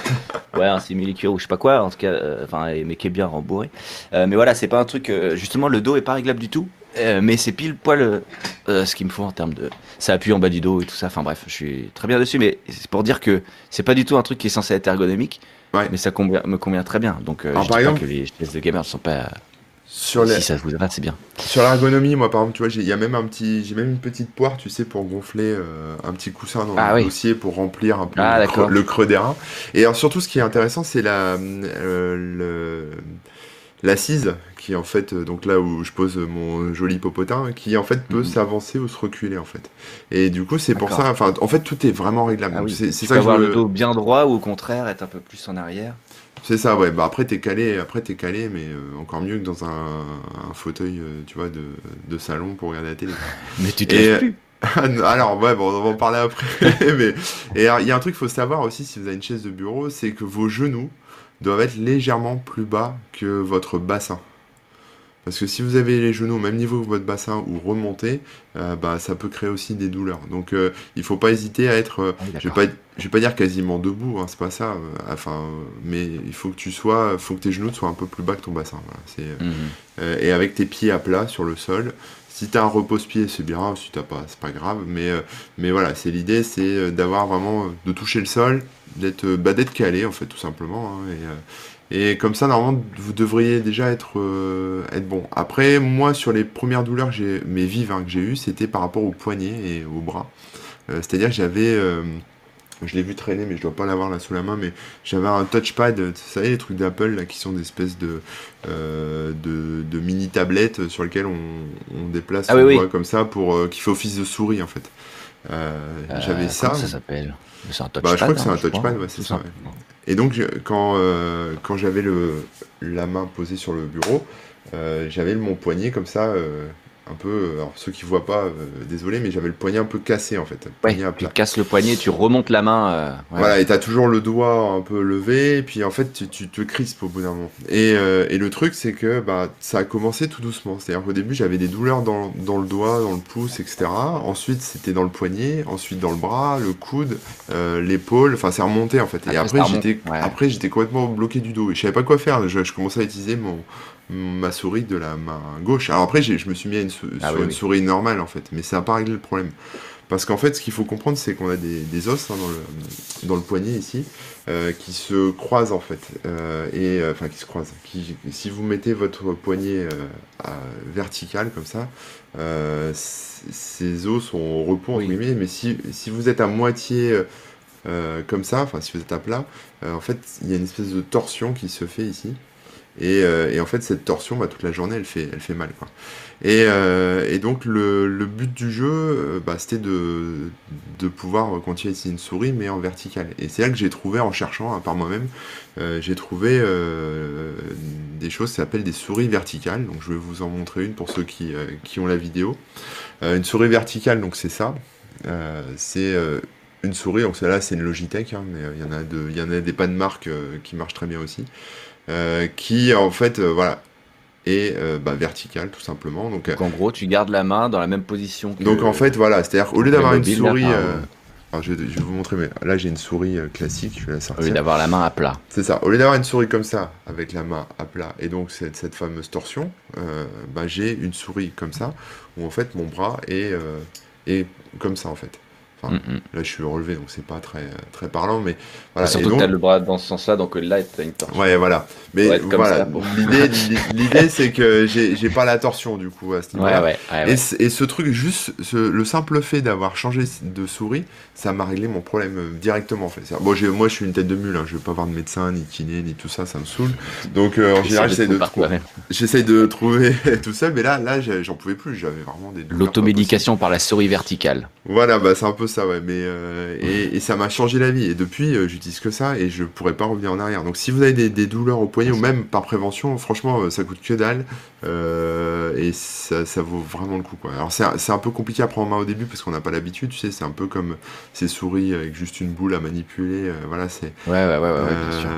Ouais, un simili-cuir ou je sais pas quoi, en tout cas, euh, enfin, mais qui est bien rembourré. Euh, mais voilà, c'est pas un truc. Euh, justement, le dos est pas réglable du tout. Euh, mais c'est pile poil euh, ce qu'il me faut en termes de. Ça appuie en bas du dos et tout ça. Enfin bref, je suis très bien dessus, mais c'est pour dire que c'est pas du tout un truc qui est censé être ergonomique. Mais ça me convient très bien. Donc, euh, je par exemple, pas que les chaises de gamer ne sont pas. Sur les... Si ça vous va, c'est bien. Sur l'ergonomie, moi par exemple, tu vois, a même un petit, j'ai même une petite poire, tu sais, pour gonfler un petit coussin dans ah le dossier pour remplir un peu ah, le, creux, le, creux, des reins. Et alors, surtout, ce qui est intéressant, c'est la, le, l'assise, qui en fait, euh, donc là où je pose mon joli popotin, qui en fait peut mhm. s'avancer ou se reculer en fait. Et du coup, c'est pour ça, enfin, en fait, tout est vraiment réglable. Ah c'est ça avoir le dos bien droit ou au contraire être un peu plus en arrière. C'est ça, ouais. Bah après t'es calé, après t'es calé, mais euh, encore mieux que dans un, fauteuil, euh, tu vois, de, de, salon pour regarder la télé. mais tu te plus. Alors ouais, bon, on va en parler après. mais et il y a un truc qu'il faut savoir aussi si vous avez une chaise de bureau, c'est que vos genoux doivent être légèrement plus bas que votre bassin. Parce que si vous avez les genoux au même niveau que votre bassin ou remonté, euh, bah, ça peut créer aussi des douleurs. Donc euh, il faut pas hésiter à être, euh, Ah oui, je vais d'accord. pas, je vais pas dire quasiment debout, hein, c'est pas ça. enfin, mais il faut que tu sois, faut que tes genoux soient un peu plus bas que ton bassin. Voilà. Mhm. et avec tes pieds à plat sur le sol. Si tu as un repose-pied, c'est bien. Si t'as pas, c'est pas grave. Mais, mais voilà, c'est l'idée, c'est d'avoir vraiment, de toucher le sol, d'être, bah, calé en fait, tout simplement. hein, et, et comme ça, normalement, vous devriez déjà être, euh, être bon. Après, moi, sur les premières douleurs, que mais vives hein, que j'ai eues, c'était par rapport aux poignets et aux bras. Euh, c'est-à-dire que j'avais, euh, je l'ai vu traîner, mais je dois pas l'avoir là sous la main, mais j'avais un touchpad, vous savez, les trucs d'Apple là qui sont des espèces de, euh, de, de mini tablettes sur lesquelles on, on déplace Ah oui. comme ça pour euh, qui fait office de souris en fait. Euh, Euh, j'avais ça. Comment ça s'appelle? C'est un touchpad. Bah, je crois que c'est hein, un touchpad, ouais, c'est ça, ouais. Et donc, quand, euh, quand j'avais la main posée sur le bureau, j'avais mon poignet comme ça, un peu. euh, Alors, ceux qui voient pas, euh, désolé, mais j'avais le poignet un peu cassé en fait. Ouais, tu te casses le poignet, tu remontes la main. euh, ouais. Voilà, et t'as toujours le doigt un peu levé, et puis en fait, tu, tu te crispes au bout d'un moment. Et, euh, et le truc, c'est que bah, ça a commencé tout doucement. C'est-à-dire qu'au début, j'avais des douleurs dans, dans le doigt, dans le pouce, etc. Ensuite, c'était dans le poignet, ensuite dans le bras, le coude, l'épaule. Enfin, c'est remonté en fait. Et Après, après, ça remonte, j'étais ouais. après, j'étais complètement bloqué du dos. Et je savais pas quoi faire. Je, je commençais à utiliser mon, ma souris de la main gauche. Alors après, je me suis mis à une, sou- Ah sur oui, une oui. souris normale en fait. Mais ça n'a pas réglé le problème. Parce qu'en fait, ce qu'il faut comprendre, c'est qu'on a des, des os hein, dans, le, dans le poignet ici, euh, qui se croisent en fait. Euh, et euh, enfin, qui se croisent. Qui, si vous mettez votre poignet euh, à- vertical comme ça, ces os sont au repos entre Oui. guillemets. Mais si, si vous êtes à moitié comme ça, enfin, si vous êtes à plat, en fait, il y a une espèce de torsion qui se fait ici. Et, euh, et en fait, cette torsion, bah, toute la journée, elle fait, elle fait mal. Quoi. Et, euh, et donc, le, le but du jeu, euh, bah, c'était de, de pouvoir continuer à utiliser une souris, mais en verticale. Et c'est là que j'ai trouvé, en cherchant hein, par moi-même, j'ai trouvé des choses qui s'appellent des souris verticales. Donc, je vais vous en montrer une pour ceux qui, qui ont la vidéo. Une souris verticale, donc c'est ça. C'est une souris, donc celle-là, c'est une Logitech, hein, mais il y en a y en a des pas de marque euh, qui marchent très bien aussi. Euh, qui en fait euh, voilà est euh, bah, verticale tout simplement donc Donc en gros, tu gardes la main dans la même position que. donc en fait voilà c'est à dire au lieu d'avoir une souris alors, je, vais- je vais vous montrer mais là j'ai une souris classique je vais la Au lieu sortir d'avoir la main à plat. c'est ça au lieu d'avoir une souris comme ça avec la main à plat et donc cette, cette fameuse torsion euh, bah, j'ai une souris comme ça où en fait mon bras est, euh, est comme ça en fait Enfin, Mm, mm. là je suis relevé donc c'est pas très très parlant mais voilà Surtout donc- que tu as le bras dans ce sens-là, donc là, tu as une torsion. Ouais, voilà. Mais voilà, l'idée, c'est que j'ai pas la torsion du coup à ce niveau-là. ouais, ouais. Et, ouais. c- et ce truc, juste ce- le simple fait d'avoir changé de souris, ça m'a réglé mon problème euh, directement en fait. Bon, moi je suis une tête de mule, hein, je veux pas voir de médecin, ni kiné, ni tout ça, ça me saoule. Donc euh, en général, j'essaie de, trou- de trouver tout seul, mais là, là, j'en pouvais plus, j'avais vraiment des L'automédication par la souris verticale. voilà, bah c'est un peu ça, ouais. Mais euh, et, et ça m'a changé la vie. Et depuis, euh, j'utilise que ça et je pourrais pas revenir en arrière. Donc si vous avez des, des douleurs au poignet ou même par prévention, franchement, euh, ça coûte que dalle euh, et ça, ça vaut vraiment le coup, quoi. Alors c'est un- peu compliqué à prendre en main au début parce qu'on n'a pas l'habitude, tu sais. C'est un peu comme ces souris avec juste une boule à manipuler. voilà, c'est Ouais, ouais, ouais, ouais, ouais, bien sûr.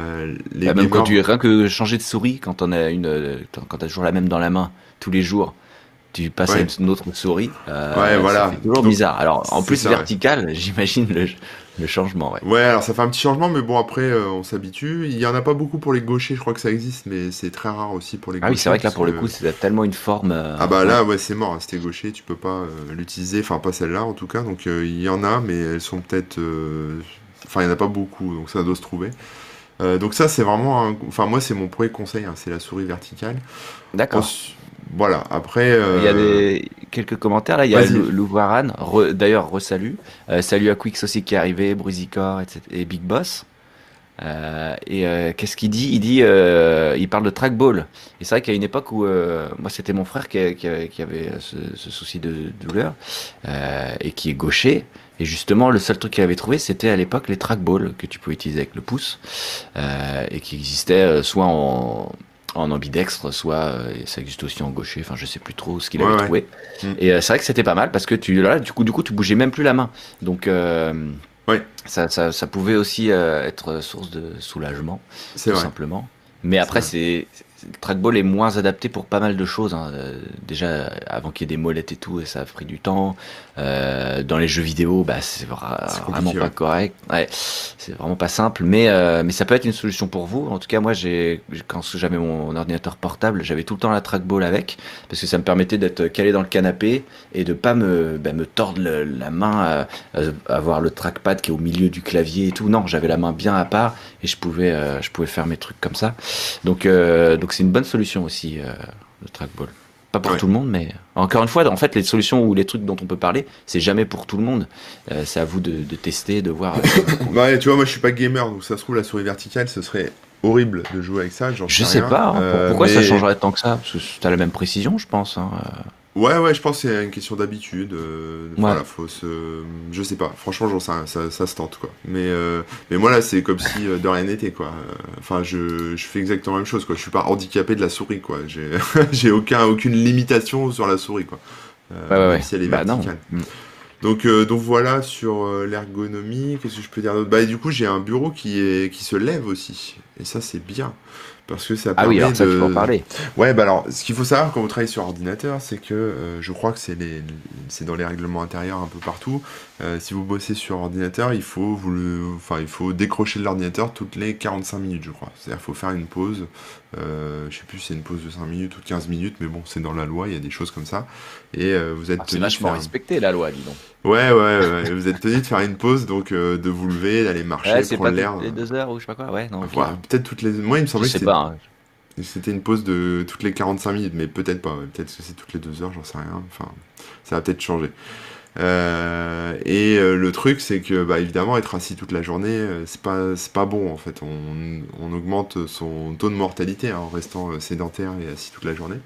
les Bah, même quand tu rien que changer de souris, quand on a une, quand t'as toujours la même dans la main tous les jours, tu passes à une autre souris. euh, Ouais, voilà. toujours Donc, bizarre. Alors en plus ça, ouais. vertical, j'imagine le, le changement. Ouais. Ouais, alors ça fait un petit changement, mais bon, après, euh, on s'habitue. Il y en a pas beaucoup pour les gauchers, je crois que ça existe, mais c'est très rare aussi pour les Ah oui, gauchers. c'est vrai que là pour le coup, c'est tellement une forme. euh, Ah bah là, ouais, c'est mort, hein, si t'es gaucher, tu peux pas euh, l'utiliser, enfin pas celle-là en tout cas, donc il y en a, mais elles sont peut-être... Enfin, il y en a pas beaucoup, donc ça doit se trouver. Donc ça, c'est vraiment... un- Enfin, moi, c'est mon premier conseil, hein, c'est la souris verticale. D'accord. Ensuite- Voilà, après... euh, Il y a des quelques commentaires là. Il y a Louvaran, re- d'ailleurs resalut. Euh, salut à Quix aussi qui est arrivé, Brusicor etc., et Big Boss. Euh, et qu'est-ce qu'il dit? Il dit, il parle de trackball. Et c'est vrai qu'il y a une époque où moi c'était mon frère qui, qui- qui avait ce, ce souci de douleur et qui est gaucher. Et justement, le seul truc qu'il avait trouvé, c'était à l'époque les trackballs que tu pouvais utiliser avec le pouce et qui existaient soit en, en ambidextre, soit euh, ça existe aussi en gaucher. Enfin, je sais plus trop ce qu'il avait ouais. trouvé. Mm. Et euh, c'est vrai que c'était pas mal parce que tu là, du coup, du coup, tu bougeais même plus la main. Donc euh, Ouais. ça, ça, ça pouvait aussi euh, être source de soulagement, c'est tout vrai. simplement. Mais après, c'est le trackball est moins adapté pour pas mal de choses. hein. Euh, déjà, avant qu'il y ait des molettes et tout, ça a pris du temps. Euh, dans les jeux vidéo, bah, c'est vra- C'est vraiment pas correct. Ouais, c'est vraiment pas simple, mais euh, mais ça peut être une solution pour vous. En tout cas, moi, j'ai quand j'avais mon ordinateur portable, j'avais tout le temps la trackball avec parce que ça me permettait d'être calé dans le canapé et de pas me bah, me tordre le- la main, avoir le trackpad qui est au milieu du clavier et tout. Non, j'avais la main bien à part et je pouvais euh, je pouvais faire mes trucs comme ça. Donc donc c'est une bonne solution aussi euh, le trackball. Pas pour Ouais. tout le monde, mais encore une fois, en fait, les solutions ou les trucs dont on peut parler, c'est jamais pour tout le monde. Euh, c'est à vous de, de tester, de voir. Ouais, tu vois, moi je suis pas gamer, donc ça se trouve la souris verticale, ce serait horrible de jouer avec ça. j'en Je sais rien. pas. hein, Euh, pourquoi ça changerait tant que ça? Parce que t'as la même précision, je pense. hein. Ouais, ouais, je pense que c'est une question d'habitude. euh, Ouais. Voilà, faut se. Je sais pas, franchement, ça, ça se tente quoi. Mais, euh, mais moi là, c'est comme si euh, de rien n'était quoi. Euh, Enfin, je, je fais exactement la même chose quoi. Je suis pas handicapé de la souris quoi. J'ai aucun, aucune limitation sur la souris quoi. Euh, Ouais, ouais, même si elle est Bah verticale. Mm. Donc, euh, donc voilà sur euh, l'ergonomie. Qu'est-ce que je peux dire d'autre? Bah, du coup, j'ai un bureau qui, est, qui se lève aussi. Et ça, c'est bien. Parce que ça Ah permet oui, alors ça, de... peux en parler. Ouais, bah alors, ce qu'il faut savoir quand vous travaillez sur ordinateur, c'est que euh, je crois que c'est les, c'est dans les règlements intérieurs un peu partout. Euh, si vous bossez sur ordinateur, il faut vous le, enfin, il faut décrocher de l'ordinateur toutes les 45 minutes, je crois. C'est-à-dire, il faut faire une pause. Euh, je sais plus si c'est une pause de 5 minutes ou de 15 minutes, mais bon, c'est dans la loi, il y a des choses comme ça. Et euh, vous êtes Ah, c'est tenu vachement faire- respecté la loi, dis donc. Ouais, ouais, ouais, vous êtes tenu de faire une pause, donc euh, de vous lever, d'aller marcher, Ouais, c'est pas prendre l'air. toutes les deux heures ou je sais pas quoi. Ouais, non. ok. Voilà, peut-être toutes les. Moi, il me Je semblait que c'était hein. c'était une pause de toutes les 45 minutes, mais peut-être pas. ouais. Peut-être que c'est toutes les deux heures, j'en sais rien. Enfin, ça va peut-être changer. Euh, et euh, le truc, c'est que, bah, évidemment, être assis toute la journée, euh, c'est pas, c'est pas bon en fait. On, on augmente son taux de mortalité hein, en restant sédentaire et assis toute la journée.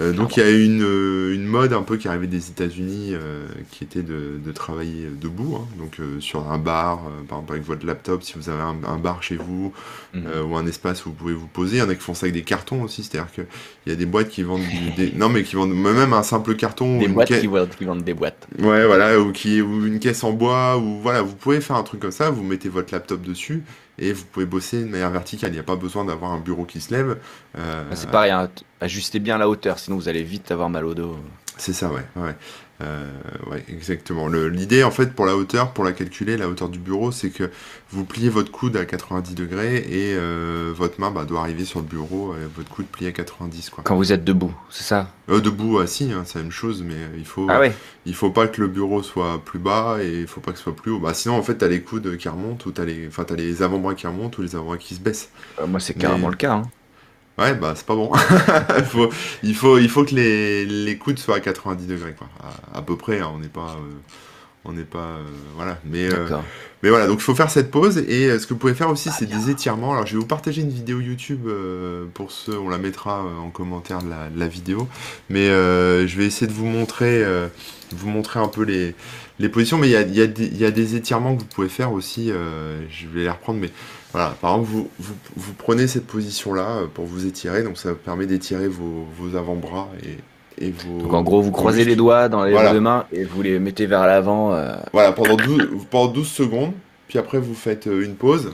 Euh, donc il y a une, euh, une mode un peu qui arrivait des États-Unis, euh, qui était de, de travailler debout, hein. donc euh, sur un bar, par exemple avec votre laptop, si vous avez un, un bar chez vous, Mhm. ou un espace où vous pouvez vous poser. Il y en a qui font ça avec des cartons aussi, c'est-à-dire qu'il y a des boîtes qui vendent du- des... Non mais qui vendent même un simple carton ou Des une boîtes qui vendent, qui vendent des boîtes. Ouais voilà, ou, qui... ou une caisse en bois, ou voilà, vous pouvez faire un truc comme ça, vous mettez votre laptop dessus et vous pouvez bosser de manière verticale. Il n'y a pas besoin d'avoir un bureau qui se lève. Euh, Ah, C'est pareil, hein, ajustez bien la hauteur, sinon vous allez vite avoir mal au dos. C'est ça, ouais. ouais. Euh, ouais, exactement. L'idée, en fait, pour la hauteur, pour la calculer, la hauteur du bureau, c'est que vous pliez votre coude à 90 degrés et euh, votre main bah, doit arriver sur le bureau, euh, votre coude plié à 90, quoi. Quand vous êtes debout, c'est ça? Euh, debout, assis, hein, c'est la même chose, mais il faut, Ah ouais il faut pas que le bureau soit plus bas et il faut pas que ce soit plus haut. Bah, sinon, en fait, t'as les coudes qui remontent ou t'as les, enfin, t'as les avant-bras qui remontent ou les avant-bras qui se baissent. Euh, Moi, c'est Mais- carrément le cas. hein. Ouais, bah c'est pas bon. il, faut, il, faut, il faut que les, les coudes soient à 90 degrés, quoi. À, à peu près, hein, on n'est pas. euh, on n'est pas. euh, voilà. Mais, euh, mais voilà, donc il faut faire cette pause. Et ce que vous pouvez faire aussi, c'est des étirements. Alors je vais vous partager une vidéo YouTube pour ceux, on la mettra en commentaire de la, de la vidéo. Mais euh, je vais essayer de vous montrer, vous montrer un peu les, les positions. Mais il y a, il y, a des- il y a des étirements que vous pouvez faire aussi. euh, je vais les reprendre, mais voilà, par exemple, vous, vous, vous prenez cette position-là euh, pour vous étirer, donc ça permet d'étirer vos, vos avant-bras et, et vos. Donc en gros, vous croisez les doigts dans les Voilà. deux mains et vous les mettez vers l'avant. euh, Voilà, pendant 12, pendant 12 secondes, puis après vous faites une pause,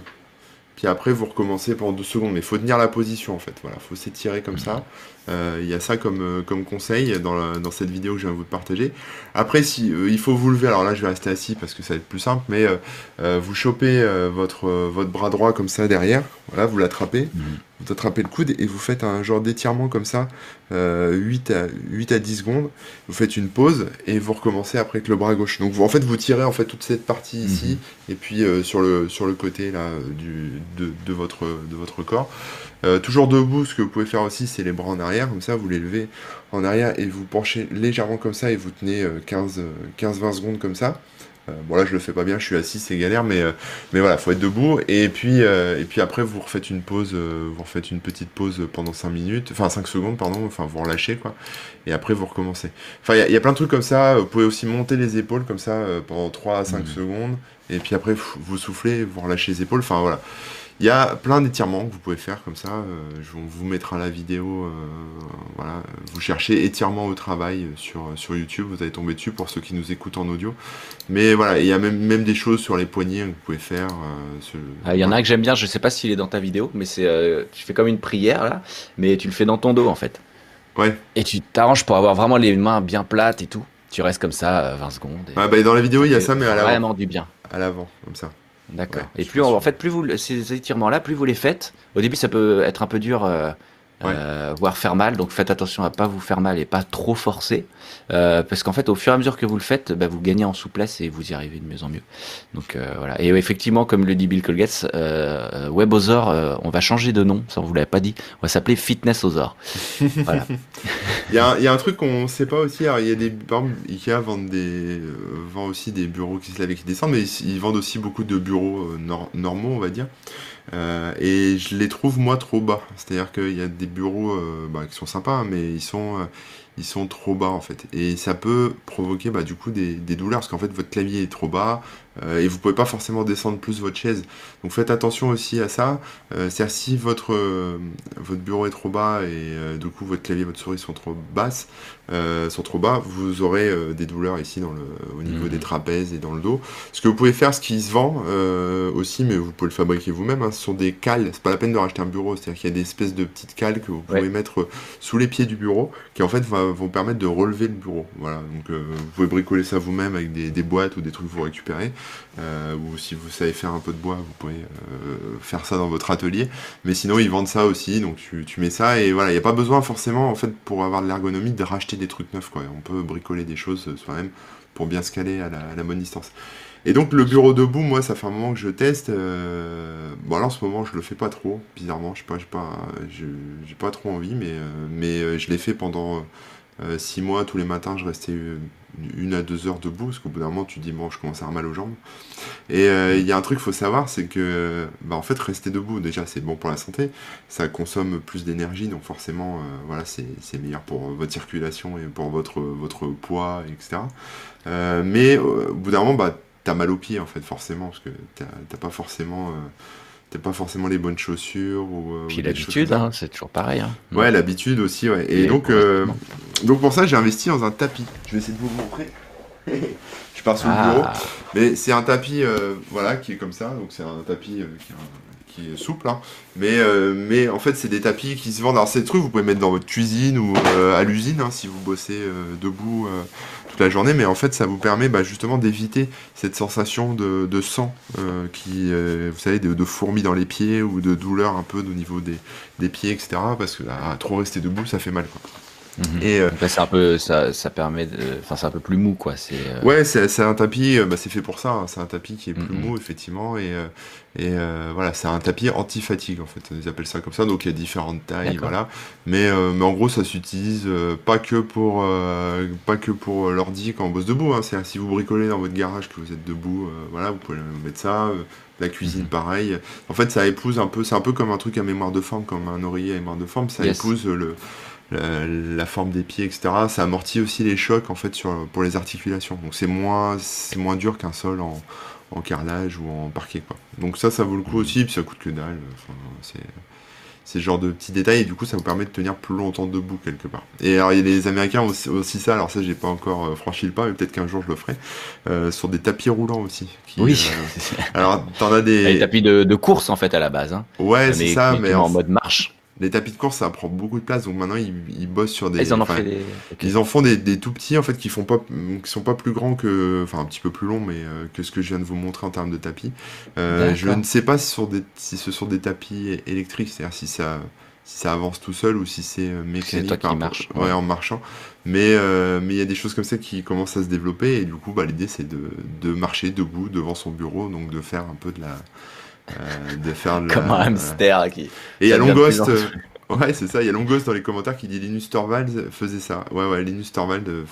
puis après vous recommencez pendant 12 secondes, mais il faut tenir la position en fait, voilà, faut s'étirer comme ça. Euh, Il y a ça comme, euh, comme conseil dans, la- dans cette vidéo que je viens de vous partager. Après, si euh, il faut vous lever, alors là je vais rester assis parce que ça va être plus simple, mais vous chopez votre, votre bras droit comme ça derrière, voilà, vous l'attrapez, vous attrapez le coude et vous faites un genre d'étirement comme ça, euh, 8, à, 8 à 10 secondes, vous faites une pause et vous recommencez après avec le bras gauche. Donc vous, en fait vous tirez en fait toute cette partie ici et puis sur, le, sur le côté là du, de, de, votre, de votre corps. Euh, toujours debout, ce que vous pouvez faire aussi c'est les bras en arrière, comme ça vous les levez en arrière et vous penchez légèrement comme ça et vous tenez euh, 15-20 secondes comme ça. Euh, bon là je le fais pas bien, je suis assis, c'est galère, mais, euh, mais voilà, faut être debout. Et puis, euh, et puis après vous refaites une pause, euh, vous refaites une petite pause pendant 5 minutes, enfin 5 secondes pardon, enfin vous relâchez quoi. Et après vous recommencez. Enfin il y, a- il y a plein de trucs comme ça, vous pouvez aussi monter les épaules comme ça euh, pendant 3 à 5 Mhm. secondes. Et puis après vous vous soufflez, vous relâchez les épaules, enfin voilà. Il y a plein d'étirements que vous pouvez faire comme ça. euh, je- on vous mettra la vidéo, euh, voilà, vous cherchez étirement au travail sur, sur YouTube, vous allez tomber dessus pour ceux qui nous écoutent en audio. Mais voilà, il y a même, même des choses sur les poignets que vous pouvez faire. Ah, il y en a un que j'aime bien, je sais pas s'il est dans ta vidéo, mais c'est tu fais comme une prière là, mais tu le fais dans ton dos en fait. Ouais. Et tu t'arranges pour avoir vraiment les mains bien plates et tout. Tu restes comme ça 20 secondes. bah, dans la vidéo, il y a ça, mais à l'avant. Vraiment du bien. À l'avant, comme ça. D'accord. et plus, en fait, plus vous ces étirements-là, plus vous les faites. Au début, ça peut être un peu dur. Euh, euh, voire faire mal. Donc faites attention à pas vous faire mal et pas trop forcer, euh, parce qu'en fait, au fur et à mesure que vous le faites, bah, vous gagnez en souplesse et vous y arrivez de mieux en mieux. Donc euh, voilà. Et effectivement, comme le dit Bill Colgates, euh, WebOzor, on va changer de nom. Ça, on vous l'avait pas dit. On va s'appeler Fitness Ozor. voilà. il, y a, il y a un truc qu'on sait pas aussi. Alors, il y a des, par exemple, Ikea vend des, vend aussi des bureaux qui se lèvent et qui descendent, mais ils, vendent aussi beaucoup de bureaux normaux, on va dire. Euh, et je les trouve moi trop bas. C'est-à-dire qu'il y a des bureaux euh, bah, qui sont sympas, hein, mais ils sont, euh, ils sont trop bas en fait. Et ça peut provoquer bah, du coup des, douleurs parce qu'en fait votre clavier est trop bas, euh, et vous pouvez pas forcément descendre plus votre chaise. Donc faites attention aussi à ça. C'est-à-dire si votre votre bureau est trop bas et du coup votre clavier, votre souris sont trop basses, sont trop bas, vous aurez des douleurs ici dans le au niveau des mmh. trapèzes et dans le dos. Ce que vous pouvez faire, ce qui se vend aussi, mais vous pouvez le fabriquer vous-même, hein, ce sont des cales. C'est pas la peine de racheter un bureau. C'est-à-dire qu'il y a des espèces de petites cales que vous pouvez mettre sous les pieds du bureau, qui en fait vont permettre de relever le bureau. Voilà. Donc vous pouvez bricoler ça vous-même avec des, des boîtes ou des trucs que vous récupérez. Euh, ou si vous savez faire un peu de bois, vous pouvez euh, faire ça dans votre atelier. Mais sinon, ils vendent ça aussi, donc tu, tu mets ça et voilà, il n'y a pas besoin forcément, en fait, pour avoir de l'ergonomie, de racheter des trucs neufs. Quoi. On peut bricoler des choses soi-même pour bien se caler à la, bonne distance. Et donc le bureau debout, moi, ça fait un moment que je teste. Euh... Bon, là, en ce moment, je le fais pas trop, bizarrement. Je sais pas, j'ai pas, trop envie, mais euh, mais euh, je l'ai fait pendant euh, six mois. Tous les matins, je restais une à deux heures debout, parce qu'au bout d'un moment, tu dis, bon, je commence à avoir mal aux jambes. Et euh, il y a un truc qu'il faut savoir, c'est que, bah, en fait, rester debout, déjà, c'est bon pour la santé, ça consomme plus d'énergie, donc forcément, euh, voilà, c'est meilleur pour votre circulation et pour votre, poids, etc. Euh, mais au bout d'un moment, bah, t'as mal aux pieds, en fait, forcément, parce que t'as pas forcément t'as pas forcément les bonnes chaussures ou puis l'habitude hein, c'est toujours pareil hein. ouais l'habitude aussi ouais et, donc donc pour ça j'ai investi dans un tapis je vais essayer de vous le montrer je pars sur le bureau. Ah. Mais c'est un tapis, euh, voilà, qui est comme ça. Donc c'est un tapis euh, qui, souple. Hein. Mais, euh, mais en fait, c'est des tapis qui se vendent. Alors ces trucs, vous pouvez mettre dans votre cuisine ou à l'usine hein, si vous bossez debout toute la journée. Mais en fait, ça vous permet bah, justement d'éviter cette sensation de, sang qui, vous savez, de, fourmis dans les pieds ou de douleur un peu au niveau des, des pieds, etc. Parce que trop rester debout, ça fait mal. Quoi. Mhm. Et euh, c'est un peu, ça, ça permet, de, enfin c'est un peu plus mou quoi. C'est euh, ouais, c'est un tapis, euh, bah, c'est fait pour ça. Hein. C'est un tapis qui est plus mhm. mou effectivement et et voilà, c'est un tapis anti-fatigue en fait. Ils appellent ça comme ça. Donc il y a différentes tailles, voilà. Mais mais en gros, ça s'utilise pas que pour pas que pour l'ordi quand on bosse debout. Hein. C'est si vous bricolez dans votre garage que vous êtes debout, voilà, vous pouvez mettre ça. La cuisine, mhm. pareil. En fait, ça épouse un peu. C'est un peu comme un truc à mémoire de forme, comme un oreiller à mémoire de forme. Ça épouse le la, forme des pieds, etc. Ça amortit aussi les chocs en fait sur, pour les articulations. Donc c'est moins, c'est moins dur qu'un sol en, en, carrelage ou en parquet. Quoi. Donc ça, ça vaut le coup aussi, puis ça coûte que dalle. Enfin, c'est ce genre de petits détails et du coup ça vous permet de tenir plus longtemps debout quelque part. Et alors les Américains ont aussi, ça, alors ça j'ai pas encore euh, franchi le pas, mais peut-être qu'un jour je le ferai, euh, sur des tapis roulants aussi. oui. Euh, alors t'en as des... Des tapis de, de, course en fait à la base. Hein. Ouais c'est ça, mais en mode marche les tapis de course ça prend beaucoup de place donc maintenant ils, ils bossent sur des ils en, des... ils en font des, des, tout petits en fait qui font pas qui sont pas plus grands que enfin un petit peu plus longs mais euh, que ce que je viens de vous montrer en termes de tapis. Euh, je ne sais pas si, sur des, si ce sont des tapis électriques c'est-à-dire si ça si ça avance tout seul ou si c'est euh, mécanique toi qui marche, ouais. en marchant. Mais euh, mais il y a des choses comme ça qui commencent à se développer et du coup bah l'idée c'est de, de marcher debout devant son bureau donc de faire un peu de la de faire le, Comme un hamster qui. Et il y a Longost. Euh, ouais, c'est ça. Il y a Longost dans les commentaires qui dit Linus Torvalds faisait ça. Ouais, ouais, Linus Torvalds euh,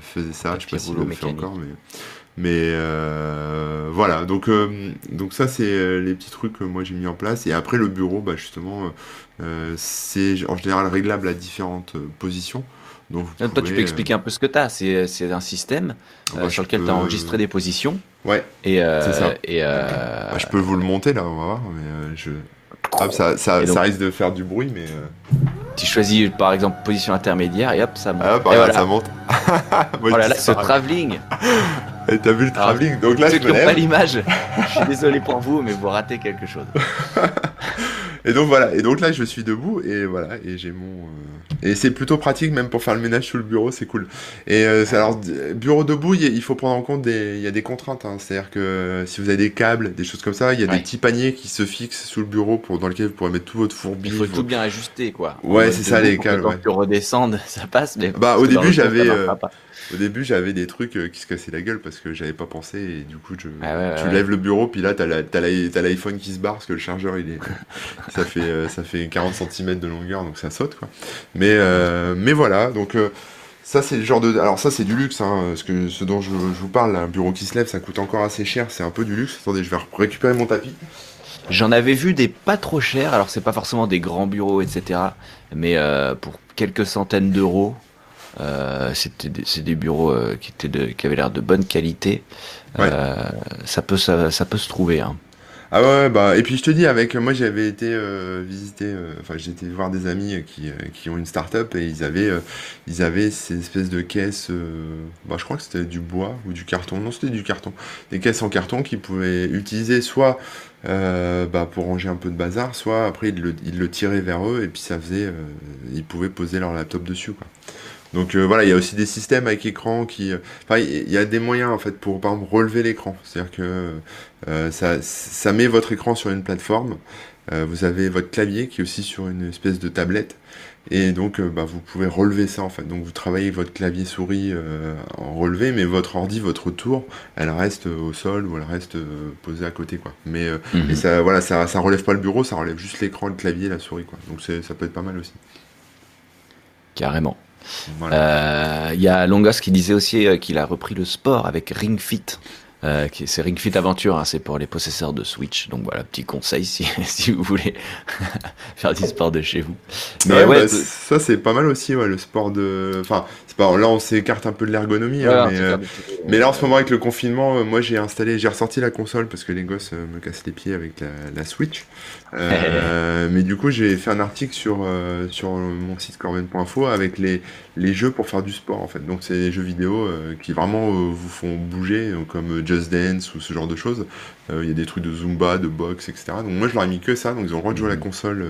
faisait ça. je sais pas s'il le fait encore, mais. Mais euh, voilà, donc, euh, donc ça c'est les petits trucs que moi j'ai mis en place. Et après le bureau, bah, justement, euh, c'est en général réglable à différentes positions. Donc, Toi, tu peux expliquer un peu ce que tu as. C'est un système ah bah, sur lequel tu as enregistré des positions. Ouais. Et, euh, et euh... Bah, je peux vous le monter là, on va voir. Mais euh, je... Ah, ça, ça, ça, risque de faire du bruit, mais. Euh... Tu choisis par exemple position intermédiaire et hop, ça monte. Ah, bah, ça monte. voilà, oh ce travelling. Et t'as vu le travelling Donc là, ceux je qui n'ont pas l'image, je suis désolé pour vous, mais vous ratez quelque chose. Et donc voilà, et donc là je suis debout et voilà, et j'ai mon. Euh, et c'est plutôt pratique même pour faire le ménage sous le bureau, c'est cool. Et euh, alors, bureau debout, il faut prendre en compte des, il y a des contraintes, hein. c'est-à-dire que si vous avez des câbles, des choses comme ça, il y a des petits paniers qui se fixent sous le bureau pour, dans lequel vous pourrez mettre tout votre fourbi. Il faut tout bien ajuster quoi. Ouais, c'est ça les câbles. Quand tu redescendes, ça passe, mais. Bah au début j'avais. Au début, j'avais des trucs euh, qui se cassaient la gueule parce que j'avais pas pensé et du coup, je, ah tu lèves le bureau puis là, t'as l'iPhone qui se barre parce que le chargeur, il est, ça fait, euh, ça fait 40 cm de longueur donc ça saute quoi. Mais, euh, mais voilà, donc ça c'est le genre de, alors ça c'est du luxe, hein, ce que, ce dont je, vous parle, un bureau qui se lève, ça coûte encore assez cher, c'est un peu du luxe. Attendez, je vais récupérer mon tapis. J'en avais vu des pas trop chers, alors c'est pas forcément des grands bureaux, etc. Mais pour quelques centaines d'euros, euh, c'était c'est des bureaux euh, qui étaient de, qui avaient l'air de bonne qualité. Euh, ça peut ça, ça, peut se trouver. Hein. Ah ouais, bah et puis je te dis avec moi j'avais été visiter enfin j'ai été voir des amis qui, qui ont une start-up et ils avaient ils avaient ces espèces de caisses bah je crois que c'était du bois ou du carton. Non, c'était du carton. Des caisses en carton qu'ils pouvaient utiliser soit bah, pour ranger un peu de bazar, soit après ils le, ils le tiraient vers eux et puis ça faisait ils pouvaient poser leur laptop dessus quoi. Donc euh, voilà, il y a aussi des systèmes avec écran qui. Euh, enfin, il y a des moyens en fait pour par exemple relever l'écran. C'est-à-dire que euh, ça, ça met votre écran sur une plateforme. vous avez votre clavier qui est aussi sur une espèce de tablette. Et donc, bah, vous pouvez relever ça en fait. Donc, vous travaillez votre clavier souris en relevé, mais votre ordi, votre tour, elle reste au sol ou elle reste posée à côté quoi. Mais mhm. et ça, voilà, ça, ça relève pas le bureau, ça relève juste l'écran, le clavier, la souris quoi. Donc, ça peut être pas mal aussi. Carrément. Il euh, y a Longos qui disait aussi euh, qu'il a repris le sport avec Ring Fit. Euh, c'est Ring Fit Aventure, hein, c'est pour les possesseurs de Switch. Donc voilà, petit conseil si, si vous voulez faire du sport de chez vous. Mais ouais, bah, ça c'est pas mal aussi, ouais, le sport de. Enfin, c'est pas là on s'écarte un peu de l'ergonomie, hein, mais, mais, là en ce moment avec le confinement, moi j'ai installé, j'ai ressorti la console parce que les gosses me cassent les pieds avec la, la Switch. Euh, mais du coup, j'ai fait un article sur, euh, sur mon site corben.info avec les, les jeux pour faire du sport en fait. Donc, c'est des jeux vidéo euh, qui vraiment vous font bouger, comme Just Dance ou ce genre de choses. Il y a des trucs de Zumba, de boxe, etc. Donc, moi, je leur ai mis que ça. Donc, ils ont le droit de jouer à la mhm. console.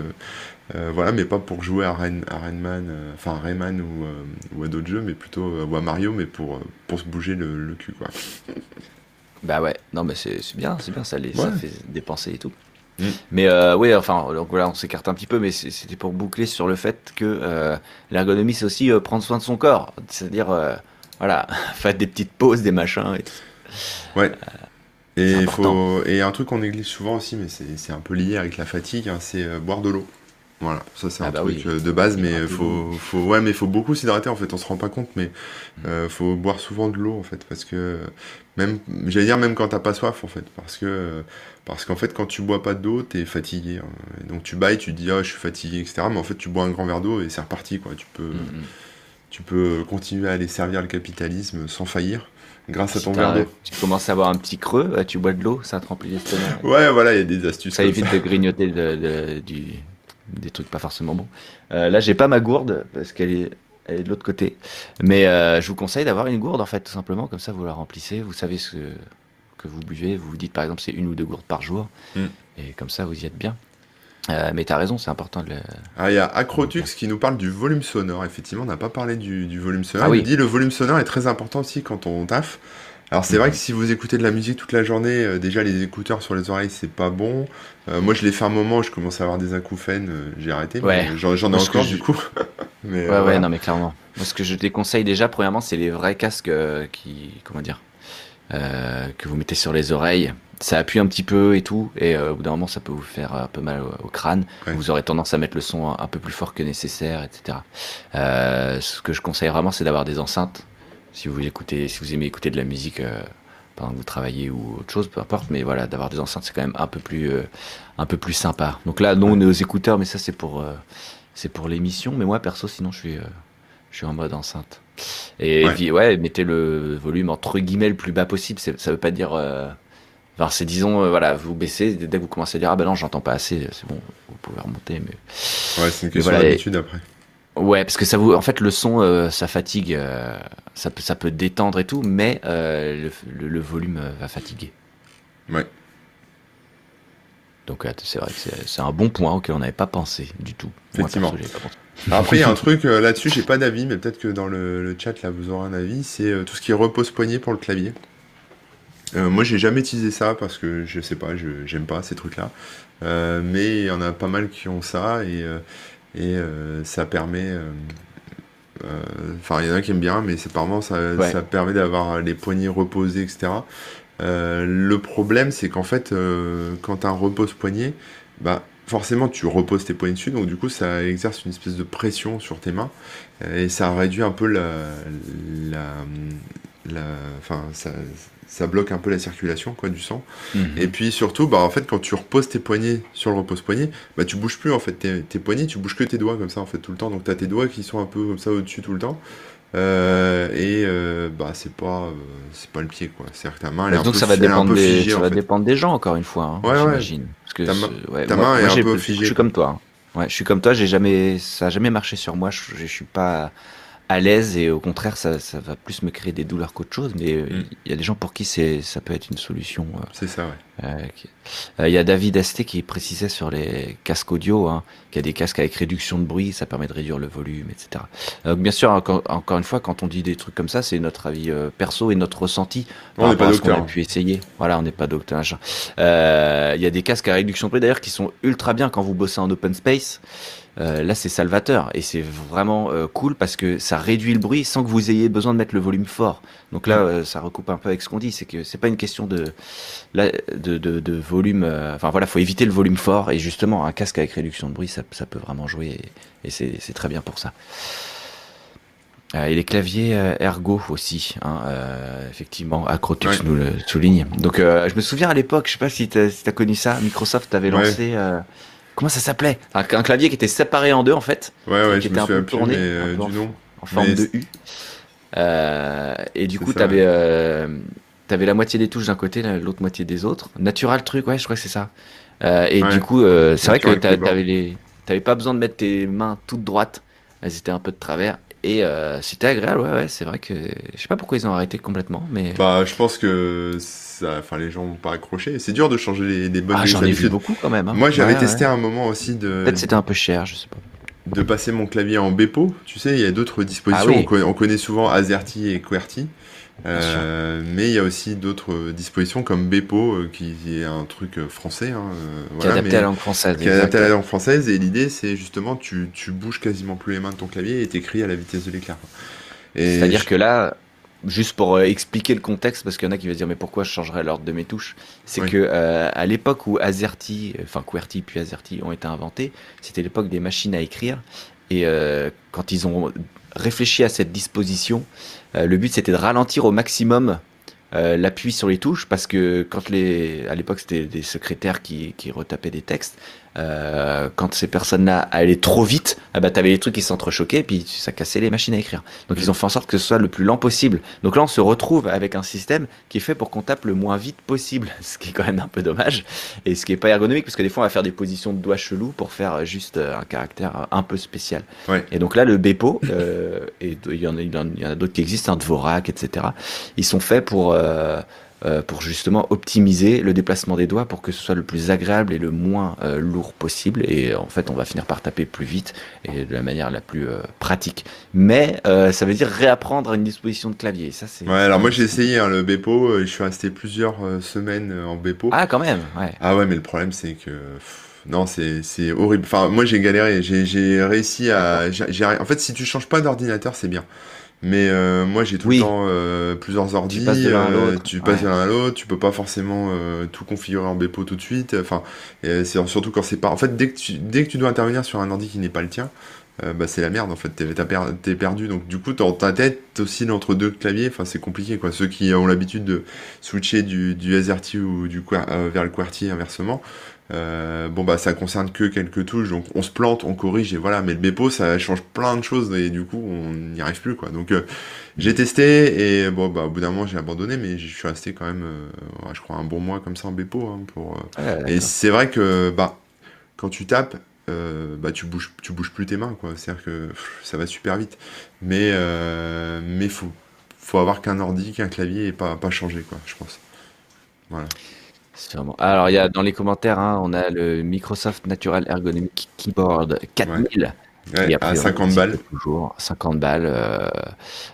voilà, mais pas pour jouer à, Rain, à Rayman, enfin Rayman ou, ou à d'autres jeux, mais plutôt ou à Mario, mais pour, pour se bouger le, le cul, quoi. bah ouais, non, mais c'est bien, c'est bien, ça, les, ça fait dépenser et tout. Mm. Mais euh, oui, enfin, donc voilà, on s'écarte un petit peu, mais c'était pour boucler sur le fait que euh, l'ergonomie, c'est aussi euh, prendre soin de son corps. C'est-à-dire, euh, voilà, faire des petites pauses, des machins et tout. Ouais. Et, faut... et un truc qu'on néglige souvent aussi, mais c'est un peu lié avec la fatigue, hein, c'est boire de l'eau. Voilà, ça c'est ah un bah truc de base, mais faut, faut, ouais, mais faut beaucoup s'hydrater en fait. On se rend pas compte, mais mm. faut boire souvent de l'eau en fait, parce que même, j'allais dire même quand t'as pas soif en fait, parce que parce qu'en fait, quand tu bois pas d'eau, t'es fatigué. Hein. Donc tu bailles, tu te dis, ah, je suis fatigué, etc. Mais en fait, tu bois un grand verre d'eau et c'est reparti, quoi. Tu peux, mm, mm. tu peux continuer à aller servir le capitalisme sans faillir grâce à ton verre d'eau. Tu commences à avoir un petit creux, tu bois de l'eau, ça te remplit l'estomac. ouais, voilà, il y a des astuces. Ça évite de grignoter du, des trucs pas forcément bons. Euh, là, j'ai pas ma gourde parce qu'elle est, elle est de l'autre côté. Mais euh, je vous conseille d'avoir une gourde en fait, tout simplement. Comme ça, vous la remplissez. Vous savez ce que vous buvez. Vous vous dites par exemple c'est une ou deux gourdes par jour. Hmm. Et comme ça, vous y êtes bien. Euh, mais tu as raison, c'est important de le. Ah, il y a Acrotux qui nous parle du volume sonore. Effectivement, on n'a pas parlé du, volume sonore. Ah il dit le volume sonore est très important aussi quand on taffe. Alors c'est vrai que si vous écoutez de la musique toute la journée, euh, déjà les écouteurs sur les oreilles c'est pas bon. Euh, moi je l'ai fait un moment, je commence à avoir des acouphènes, j'ai arrêté. Ouais. J'en ai encore du coup. mais, ouais ouais non mais clairement. Moi ce que je déconseille déjà premièrement c'est les vrais casques qui comment dire que vous mettez sur les oreilles. Ça appuie un petit peu et tout, et euh, au bout d'un moment, ça peut vous faire un peu mal au, crâne. Vous aurez tendance à mettre le son un, peu plus fort que nécessaire, etc. Euh, ce que je conseille vraiment, c'est d'avoir des enceintes. Si vous écoutez, si vous aimez écouter de la musique pendant que vous travaillez ou autre chose, peu importe, mais voilà, d'avoir des enceintes, c'est quand même un peu plus, un peu plus sympa. Donc là, non, on est aux écouteurs, mais ça, c'est pour, c'est pour l'émission. Mais moi, perso, sinon, je suis, je suis en mode enceinte. Et ouais. ouais, mettez le volume entre guillemets le plus bas possible. Ça veut pas dire euh, Enfin, c'est disons, euh, voilà, vous baissez, dès que vous commencez à dire, ah ben non, j'entends pas assez, c'est bon, vous pouvez remonter. Mais... Ouais, c'est une question d'habitude après. Ouais, parce que ça vous, en fait, le son, euh, ça fatigue, ça peut, ça peut détendre et tout, mais le, le, volume va fatiguer. Ouais. Donc c'est vrai que c'est un bon point auquel on n'avait pas pensé du tout. Effectivement. Après, il y a un truc là-dessus, j'ai pas d'avis, mais peut-être que dans le, le, chat là, vous aurez un avis. C'est tout ce qui est repose poignet pour le clavier. Euh, moi, j'ai jamais utilisé ça parce que je sais pas, je j'aime pas ces trucs-là. Euh, mais il y en a pas mal qui ont ça et, euh, et ça permet. Enfin, il y en a qui aiment bien, mais apparemment ça, ça permet d'avoir les poignets reposés, etc. le problème, c'est qu'en fait, quand un repose-poignet, bah, forcément tu reposes tes poignets dessus, donc du coup ça exerce une espèce de pression sur tes mains et ça réduit un peu la, la, la enfin ça, ça bloque un peu la circulation quoi du sang. Mhm. Et puis surtout, bah en fait quand tu reposes tes poignets sur le repose-poignet, bah tu bouges plus en fait tes, tes, poignets, tu bouges que tes doigts comme ça en fait tout le temps. Donc tu as tes doigts qui sont un peu comme ça au-dessus tout le temps. Euh, et euh, bah c'est pas euh, c'est pas le pied quoi. C'est-à-dire que ta main elle est donc un peu, ça va dépendre des ça va dépendre des gens encore une fois. Hein, ouais, j'imagine. Parce que ta, ouais, ta main est un peu figée. Je suis comme toi. Hein. Ouais, je suis comme toi. J'ai jamais ça a jamais marché sur moi. Je, je suis pas à l'aise et au contraire ça, ça, va plus me créer des douleurs qu'autre chose mais euh, mm. il y a des gens pour qui c'est ça peut être une solution euh, c'est ça ouais. euh, il y a David Asté qui précisait sur les casques audio hein, qu'il y a des casques avec réduction de bruit ça permet de réduire le volume etc bien sûr encore, encore, une fois quand on dit des trucs comme ça c'est notre avis perso et notre ressenti on n'est pas docteur on a pu essayer. Voilà on n'est pas docteur il y a des casques à réduction de bruit d'ailleurs qui sont ultra bien quand vous bossez en open space euh, là, c'est salvateur et c'est vraiment euh, cool parce que ça réduit le bruit sans que vous ayez besoin de mettre le volume fort. Donc là, euh, ça recoupe un peu avec ce qu'on dit, c'est que c'est pas une question de de, de, de, volume. enfin voilà, faut éviter le volume fort et justement un casque avec réduction de bruit, ça, ça peut vraiment jouer et, c'est très bien pour ça. et les claviers ergo aussi, hein, effectivement, Acrotux nous le souligne. Donc je me souviens à l'époque, je sais pas si tu as, connu ça, Microsoft avait lancé comment ça s'appelait? Un, clavier qui était séparé en deux en fait. Ouais, ouais, qui était un peu tourné, euh, du nom. En forme de U. Euh, et du coup, tu avais, euh, avais, la moitié des touches d'un côté, l'autre moitié des autres. Natural truc, ouais, je crois que c'est ça. et du coup, c'est vrai que tu n'avais pas besoin de mettre tes mains toutes droites. Elles étaient un peu de travers. Et c'était agréable, ouais, ouais c'est vrai que je sais pas pourquoi ils ont arrêté complètement, mais. Bah, je pense que enfin les gens vont pas accrocher. C'est dur de changer les, les bonnes ah, J'en ai vu beaucoup quand même. Hein. Moi j'avais testé un moment aussi de. Peut-être c'était un peu cher, je sais pas. De passer mon clavier en Bepo. Tu sais, il y a d'autres dispositions. Ah on, connaît, souvent Azerty et QWERTY. Euh, mais il y a aussi d'autres dispositions comme Bepo, euh, qui est un truc euh, français. Hein, qui est adapté à la langue française. Qui est adapté à la langue française. Et l'idée, c'est justement, tu, tu bouges quasiment plus les mains de ton clavier et t'écris à la vitesse de l'éclair. C'est-à-dire que là, juste pour euh, expliquer le contexte, parce qu'il y en a qui vont dire mais pourquoi je changerais l'ordre de mes touches? C'est que euh, à l'époque où Azerty, enfin QWERTY puis Azerty ont été inventés, c'était l'époque des machines à écrire. Et euh, quand ils ont réfléchi à cette disposition, le but c'était de ralentir au maximum l'appui sur les touches parce que quand les à l'époque c'était des secrétaires qui, qui retapaient des textes euh, quand ces personnes-là allaient trop vite, ah bah, t'avais les trucs qui s'entrechoquaient et puis ça cassait les machines à écrire. Donc ils ont fait en sorte que ce soit le plus lent possible. Donc là on se retrouve avec un système qui est fait pour qu'on tape le moins vite possible, ce qui est quand même un peu dommage et ce qui est pas ergonomique parce que des fois on va faire des positions de doigts chelous pour faire juste euh, un caractère un peu spécial. Et donc là le Bepo euh, et il y en a, a d'autres qui existent, un Dvorak, etc. Ils sont faits pour euh, euh, pour justement optimiser le déplacement des doigts pour que ce soit le plus agréable et le moins euh, lourd possible. Et en fait, on va finir par taper plus vite et de la manière la plus euh, pratique. Mais ça veut dire réapprendre une disposition de clavier. Ça, c'est. Ouais, alors moi j'ai essayé hein, le Bepo. Je suis resté plusieurs semaines en Bepo. Ah, quand même. Ouais. Ah ouais, mais le problème c'est que. non, c'est horrible. Enfin, moi j'ai galéré. J'ai réussi à. En fait, si tu changes pas d'ordinateur, c'est bien. Mais euh, moi, j'ai tout le temps euh, plusieurs ordi. Tu passes de l'un à euh, l'autre. tu passes de l'un à l'autre. Tu peux pas forcément tout configurer en Bepo tout de suite. Enfin, c'est surtout quand c'est pas. En fait, dès que tu dès que tu dois intervenir sur un ordi qui n'est pas le tien, bah c'est la merde. En fait, t'es perdu. Donc du coup, dans ta tête aussi entre deux claviers. Enfin, c'est compliqué quoi. Ceux qui ont l'habitude de switcher du du AZERTY ou du vers le QWERTY inversement, Euh, bon bah ça concerne que quelques touches, donc on se plante, on corrige et voilà. Mais le Bepo ça change plein de choses et du coup on n'y arrive plus quoi. Donc euh, j'ai testé et bon bah au bout d'un moment j'ai abandonné, mais je suis resté quand même, euh, je crois un bon mois comme ça en Bepo hein, pour. Ouais, et d'accord. c'est vrai que bah quand tu tapes, euh, bah tu bouges, tu bouges plus tes mains quoi. C'est-à-dire que pff, ça va super vite. Mais euh, mais faut faut avoir qu'un ordi, qu'un clavier et pas pas changer quoi, je pense. Voilà. Sûrement. Alors, il y a dans les commentaires, hein, on a le Microsoft Natural Ergonomic Keyboard 4000. Ouais, a à priori, 50 existe balles. Toujours 50 balles. euh.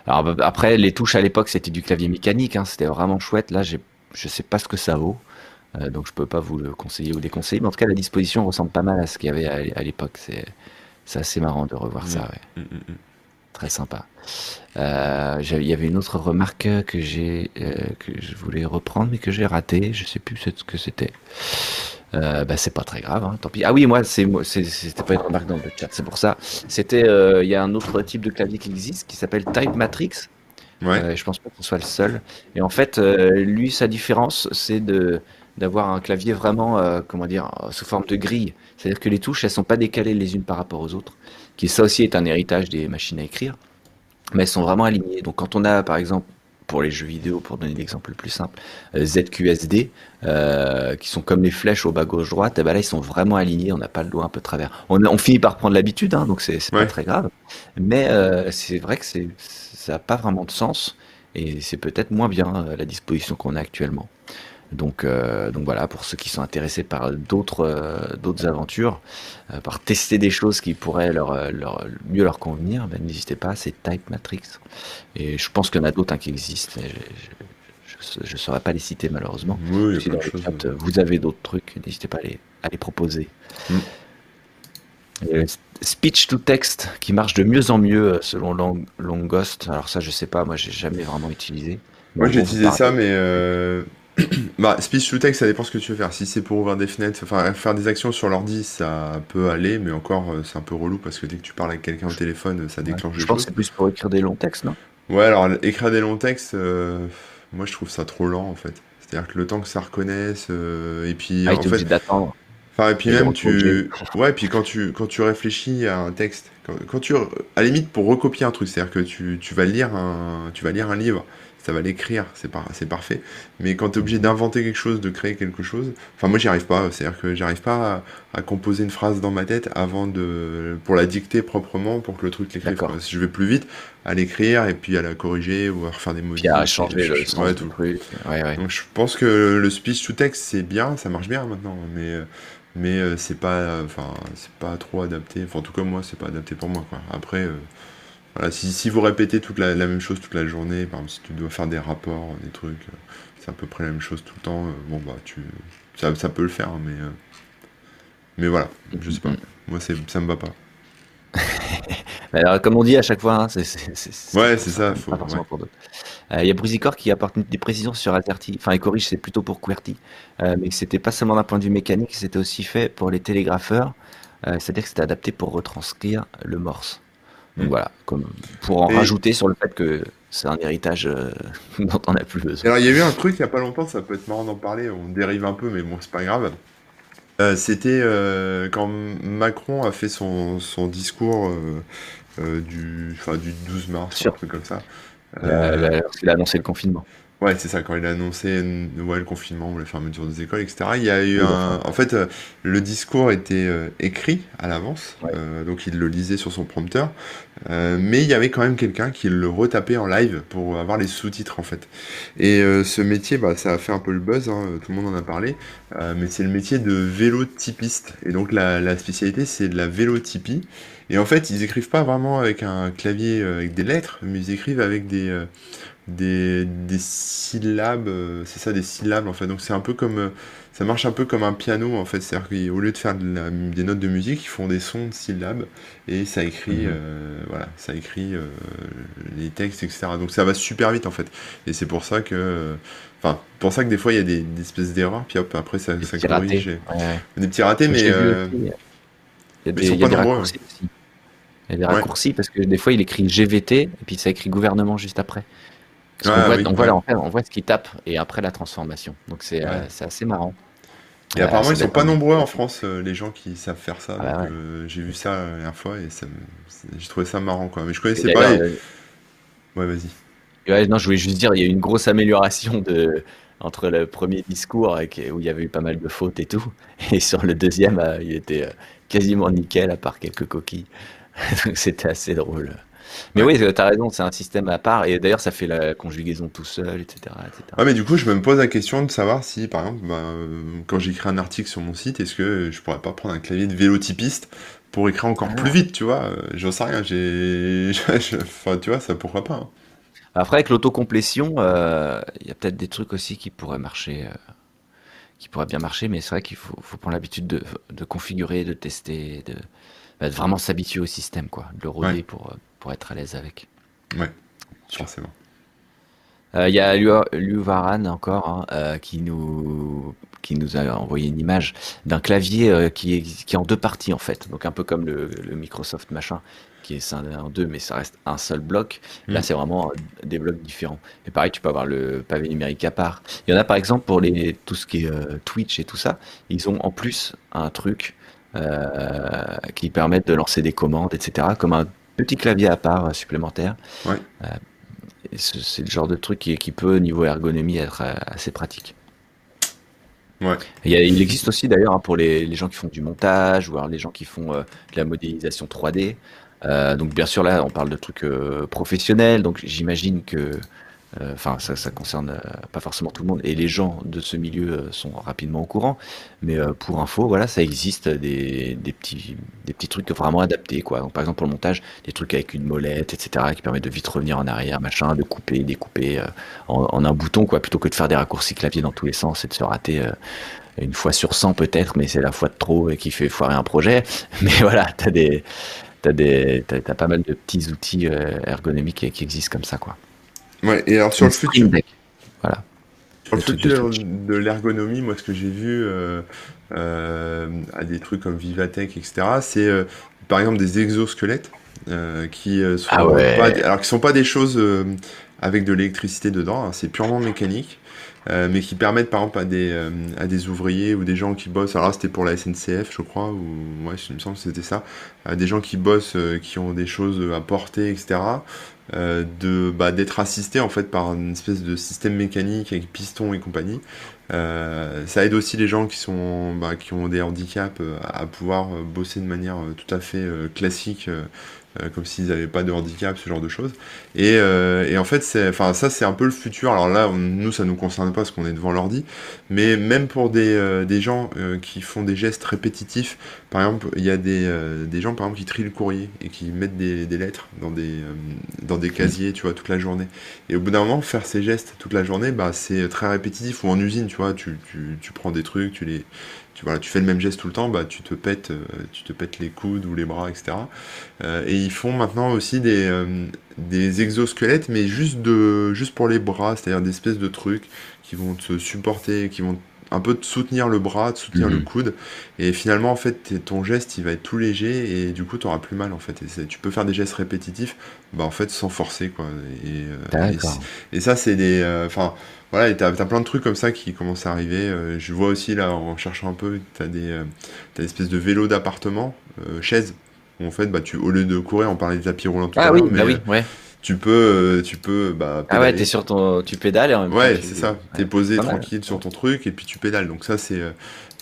Alors bah, après, les touches à l'époque, c'était du clavier mécanique, hein, c'était vraiment chouette. Là, je sais pas ce que ça vaut, euh, donc je peux pas vous le conseiller ou déconseiller. Mais en tout cas, la disposition ressemble pas mal à ce qu'il y avait à, à l'époque. C'est, assez marrant de revoir ça. Ouais. Mm, mm, mm. Très sympa. Euh, il y avait une autre remarque que j'ai, euh, que je voulais reprendre, mais que j'ai raté. Je sais plus ce que c'était. Euh, bah, c'est pas très grave, hein, tant pis. Ah oui, moi, c'est, c'était pas une remarque dans le chat, c'est pour ça. C'était, euh, il y a un autre type de clavier qui existe qui s'appelle Type Matrix. Ouais. Je pense pas ce soit le seul. Et en fait, lui, sa différence, c'est de d'avoir un clavier vraiment, comment dire, sous forme de grille. C'est-à-dire que les touches, elles sont pas décalées les unes par rapport aux autres. Qui ça aussi est un héritage des machines à écrire, mais elles sont vraiment alignées. Donc quand on a, par exemple, pour les jeux vidéo, pour donner l'exemple le plus simple, euh, ZQSD, euh, qui sont comme les flèches au bas gauche droite, et ben là ils sont vraiment alignés. On n'a pas le doigt un peu de travers. On, on finit par prendre l'habitude, hein, donc c'est pas très grave. Mais euh, c'est vrai que ça n'a pas vraiment de sens et c'est peut-être moins bien la disposition qu'on a actuellement. Donc, euh, donc voilà, pour ceux qui sont intéressés par d'autres euh, d'autres aventures, euh, par tester des choses qui pourraient leur, leur mieux leur convenir, ben, n'hésitez pas, c'est Type Matrix. Et je pense qu'il y en a d'autres hein, qui existent, mais je ne saurais pas les citer malheureusement. Oui, il y a plein chat, vous avez d'autres trucs, n'hésitez pas à les, à les proposer. Mm. Et speech to text qui marche de mieux en mieux selon Long, Longost. Alors ça, je sais pas, moi j'ai jamais vraiment utilisé. Moi j'ai utilisé ça, mais. Bah, speech to text, ça dépend ce que tu veux faire. Si c'est pour ouvrir des fenêtres, enfin faire des actions sur l'ordi, ça peut aller, mais encore euh, c'est un peu relou parce que dès que tu parles avec quelqu'un au téléphone, ça Ouais. déclenche Je des pense que c'est plus pour écrire des longs textes, non? Ouais, alors écrire des longs textes, euh, moi je trouve ça trop lent en fait. C'est-à-dire que le temps que ça reconnaisse, euh, et puis Ah, il en fait, d'attendre. enfin et puis Et même tu, ouais, puis quand tu quand tu réfléchis à un texte, quand, quand tu, à la limite pour recopier un truc, c'est-à-dire que tu, tu vas lire un, tu vas lire un livre, ça va l'écrire, c'est par, c'est parfait. Mais quand tu es obligé d'inventer quelque chose, de créer quelque chose, enfin moi j'y arrive pas, c'est-à-dire que j'arrive pas à, à composer une phrase dans ma tête avant de, pour la dicter proprement, pour que le truc l'écrive. Si je vais plus vite, à l'écrire et puis à la corriger ou à refaire des Puis à changer le sens Ouais, du tout. truc. Ouais, ouais. Donc je pense que le speech to text c'est bien, ça marche bien maintenant, mais mais euh, c'est pas, enfin c'est pas trop adapté. Enfin en tout cas moi c'est pas adapté pour moi quoi. Après euh, voilà, si, si vous répétez toute la, la même chose toute la journée, par exemple si tu dois faire des rapports, des trucs, euh, c'est à peu près la même chose tout le temps. euh, bon bah tu, ça, ça peut le faire, mais euh, mais voilà, je sais pas. Moi ça me va pas. Mais Alors, comme on dit à chaque fois, hein, c'est Ouais c'est ça, forcément ouais. Euh, Il y a Brusicor qui apporte des précisions sur Azerty, enfin il corrige, c'est plutôt pour QWERTY, euh, mais c'était pas seulement d'un point de vue mécanique, c'était aussi fait pour les télégrapheurs, euh, c'est-à-dire que c'était adapté pour retranscrire le morse. Donc voilà, comme pour en Et- rajouter sur le fait que c'est un héritage euh, dont on n'a plus besoin. Alors, il y a eu un truc il y a pas longtemps, ça peut être marrant d'en parler, on dérive un peu, mais bon, c'est pas grave. Euh, c'était euh, quand Macron a fait son, son discours du, du 12 mars, un truc comme ça. Lorsqu'il a annoncé le confinement. Ouais, c'est ça, quand il a annoncé ouais, le confinement la fermeture des écoles, etc. Il y a eu un... En fait, euh, le discours était euh, écrit à l'avance, Ouais. euh, donc il le lisait sur son prompteur, euh, mais il y avait quand même quelqu'un qui le retapait en live pour avoir les sous-titres, en fait. Et euh, ce métier, bah, ça a fait un peu le buzz, hein, tout le monde en a parlé, euh, mais c'est le métier de vélotypiste. Et donc la, la spécialité, c'est de la vélotypie. Et en fait, ils écrivent pas vraiment avec un clavier euh, avec des lettres, mais ils écrivent avec des, euh, des, des syllabes, euh, c'est ça, des syllabes en fait. Donc c'est un peu comme, euh, ça marche un peu comme un piano en fait. C'est-à-dire qu'au lieu de faire de la- des notes de musique, ils font des sons de syllabes et ça écrit, Mhm. euh, voilà, ça écrit euh, les textes, etc. Donc ça va super vite en fait. Et c'est pour ça que, enfin, pour ça que des fois il y a des, des espèces d'erreurs, puis hop, après ça, Des ça petits corrige. et- Ouais. Des petits ratés, mais euh, Il y a mais des, ils sont il y a pas des nombreux, raccourcis aussi. Il y a des Ouais. raccourcis parce que des fois il écrit GVT et puis ça écrit gouvernement juste après. Parce Ah, voit, oui, on voit, ouais. en fait, on voit ce qu'il tape et après la transformation. Donc c'est euh, Ouais. c'est assez marrant. Et Euh, apparemment, ils sont pas nombreux en France, euh, les gens qui savent faire ça. Ah ouais. euh, j'ai vu ça la dernière fois et j'ai trouvé ça marrant, quoi. Mais je connaissais pas. et- euh, Ouais, vas-y. Ouais, non, je voulais juste dire, il y a eu une grosse amélioration de, entre le premier discours où il y avait eu pas mal de fautes et tout, et sur le deuxième, euh, il était euh, quasiment nickel à part quelques coquilles. Donc c'était assez drôle. Mais oui, tu as raison, c'est un système à part, et d'ailleurs ça fait la conjugaison tout seul, etc. etc. Ouais, mais du coup, je me pose la question de savoir si, par exemple, bah, quand j'écris un article sur mon site, est-ce que je pourrais pas prendre un clavier de vélotypiste pour écrire encore Ah. plus vite, tu vois? J'en sais rien, j'ai. Enfin, tu vois, ça pourquoi pas. hein. Après, avec l'autocomplétion, euh, il y a peut-être des trucs aussi qui pourraient marcher, euh, qui pourraient bien marcher, mais c'est vrai qu'il faut, faut prendre l'habitude de, de configurer, de tester, de, bah, de vraiment s'habituer au système, quoi, de le roder Ouais. pour, euh, pour être à l'aise avec. Ouais, forcément. Euh, Il y a Liu, Liu Varan encore hein, euh, qui nous qui nous a envoyé une image d'un clavier euh, qui est qui est en deux parties en fait, donc un peu comme le, le Microsoft machin qui est scindé en deux, mais ça reste un seul bloc. Là, Mm. c'est vraiment des blocs différents. Et pareil, tu peux avoir le pavé numérique à part. Il y en a par exemple pour les tout ce qui est euh, Twitch et tout ça, ils ont en plus un truc euh, qui permet de lancer des commandes, etc., comme un petit clavier à part euh, supplémentaire. Ouais. Euh, c'est le genre de truc qui, qui peut, niveau ergonomie, être euh, assez pratique. Ouais. Il, y a- il existe aussi d'ailleurs hein, pour les, les gens qui font du montage ou alors les gens qui font euh, de la modélisation 3D. Euh, donc bien sûr là on parle de trucs euh, professionnels, donc j'imagine que enfin ça, ça concerne euh, pas forcément tout le monde et les gens de ce milieu euh, sont rapidement au courant. Mais euh, pour info, voilà, ça existe des, petits trucs vraiment adaptés quoi. Donc par exemple pour le montage, des trucs avec une molette, etc. qui permettent de vite revenir en arrière, machin, de couper, découper euh, en, en un bouton quoi, plutôt que de faire des raccourcis clavier dans tous les sens et de se rater. euh, une fois sur 100 peut-être, mais c'est la fois de trop et qui fait foirer un projet. Mais voilà, t'as des, t'as pas mal de petits outils euh, ergonomiques qui existent comme ça, quoi. Ouais, et alors sur le futur. Voilà. sur le futur de l'ergonomie, moi, ce que j'ai vu euh, euh, à des trucs comme Vivatech, etc., c'est euh, par exemple des exosquelettes qui sont Ah ouais. pas, des- alors qui sont pas des choses avec de l'électricité dedans, hein, c'est purement mécanique. mais qui permettent par exemple à des, à des ouvriers ou des gens qui bossent, alors c'était pour la SNCF je crois, ou ouais il me semble que c'était ça, à des gens qui bossent, qui ont des choses à porter, etc., euh, de bah, d'être assistés en fait par une espèce de système mécanique avec piston et compagnie. Euh, ça aide aussi les gens qui sont bah, qui ont des handicaps euh, à pouvoir bosser de manière tout à fait classique, comme s'ils n'avaient pas de handicap, ce genre de choses. Et, euh, en fait, ça c'est un peu le futur. Alors là, on- nous, ça nous concerne pas parce qu'on est devant l'ordi, mais même pour des, euh, des gens euh, qui font des gestes répétitifs, par exemple, il y a des, euh, gens par exemple qui trient le courrier et qui mettent des, lettres dans des, euh, dans des casiers, tu vois, toute la journée. Et au bout d'un moment, faire ces gestes toute la journée, bah, c'est très répétitif. Ou en usine, tu vois, tu prends des trucs, tu les, tu, voilà, tu fais le même geste tout le temps, bah, tu te pètes, euh, tu te pètes les coudes ou les bras, etc. Euh, et ils font maintenant aussi des, euh, des exosquelettes, mais juste de, juste pour les bras, c'est-à-dire des espèces de trucs qui vont te supporter, qui vont un peu te soutenir le bras, te soutenir Mhm. le coude. Et finalement, en fait, ton geste, il va être tout léger et du coup, tu auras plus mal, en fait. Et tu peux faire des gestes répétitifs, bah, en fait, sans forcer, quoi. Et, et ça, c'est des. euh, voilà, et t'as, t'as plein de trucs comme ça qui commencent à arriver. Euh, je vois aussi, là, en cherchant un peu, t'as des, euh, t'as des espèces de vélos d'appartement, euh, chaises. où En fait, bah, tu, au lieu de courir, on parlait des tapis roulants tout à Ah oui, l'heure, mais bah oui, ouais. tu peux, euh, tu peux, bah, Ah ouais, t'es sur ton, tu pédales et en même temps Ouais, tu- c'est ça. T'es ouais, posé mal. tranquille sur ton truc et puis tu pédales. Donc ça, c'est euh,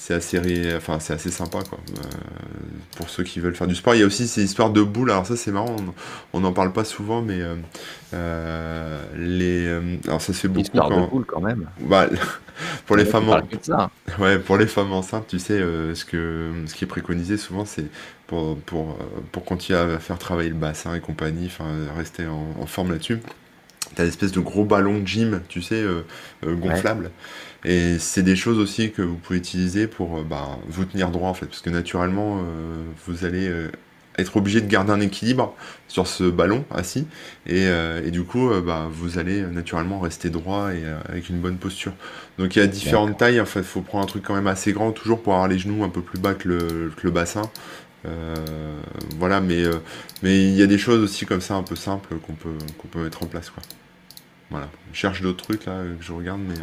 c'est assez, ré- enfin, c'est assez sympa, quoi. Euh, pour ceux qui veulent faire du sport. Il y a aussi ces histoires de boules. Alors ça, c'est marrant. On n'en parle pas souvent, mais euh, euh, les, alors ça se fait beaucoup Histoire de quand, boule quand même. bah, pour les femmes, en- ça. hein. Ouais, pour les femmes enceintes, tu sais, ce que, ce qui est préconisé souvent, c'est pour, pour, pour continuer à faire travailler le bassin et compagnie, enfin, rester en, en forme là-dessus. T'as l'espèce de gros ballon de gym, tu sais, gonflable. Et c'est des choses aussi que vous pouvez utiliser pour euh, bah, vous tenir droit, en fait, parce que naturellement, euh, vous allez euh, être obligé de garder un équilibre sur ce ballon assis, et, euh, et du coup, bah, vous allez naturellement rester droit et avec une bonne posture. Donc il y a différentes tailles, en fait, il faut prendre un truc quand même assez grand, toujours pour avoir les genoux un peu plus bas que le, que le bassin. Voilà, mais mais il y a des choses aussi comme ça un peu simples qu'on peut qu'on peut mettre en place quoi. Voilà. Je cherche d'autres trucs là que je regarde, mais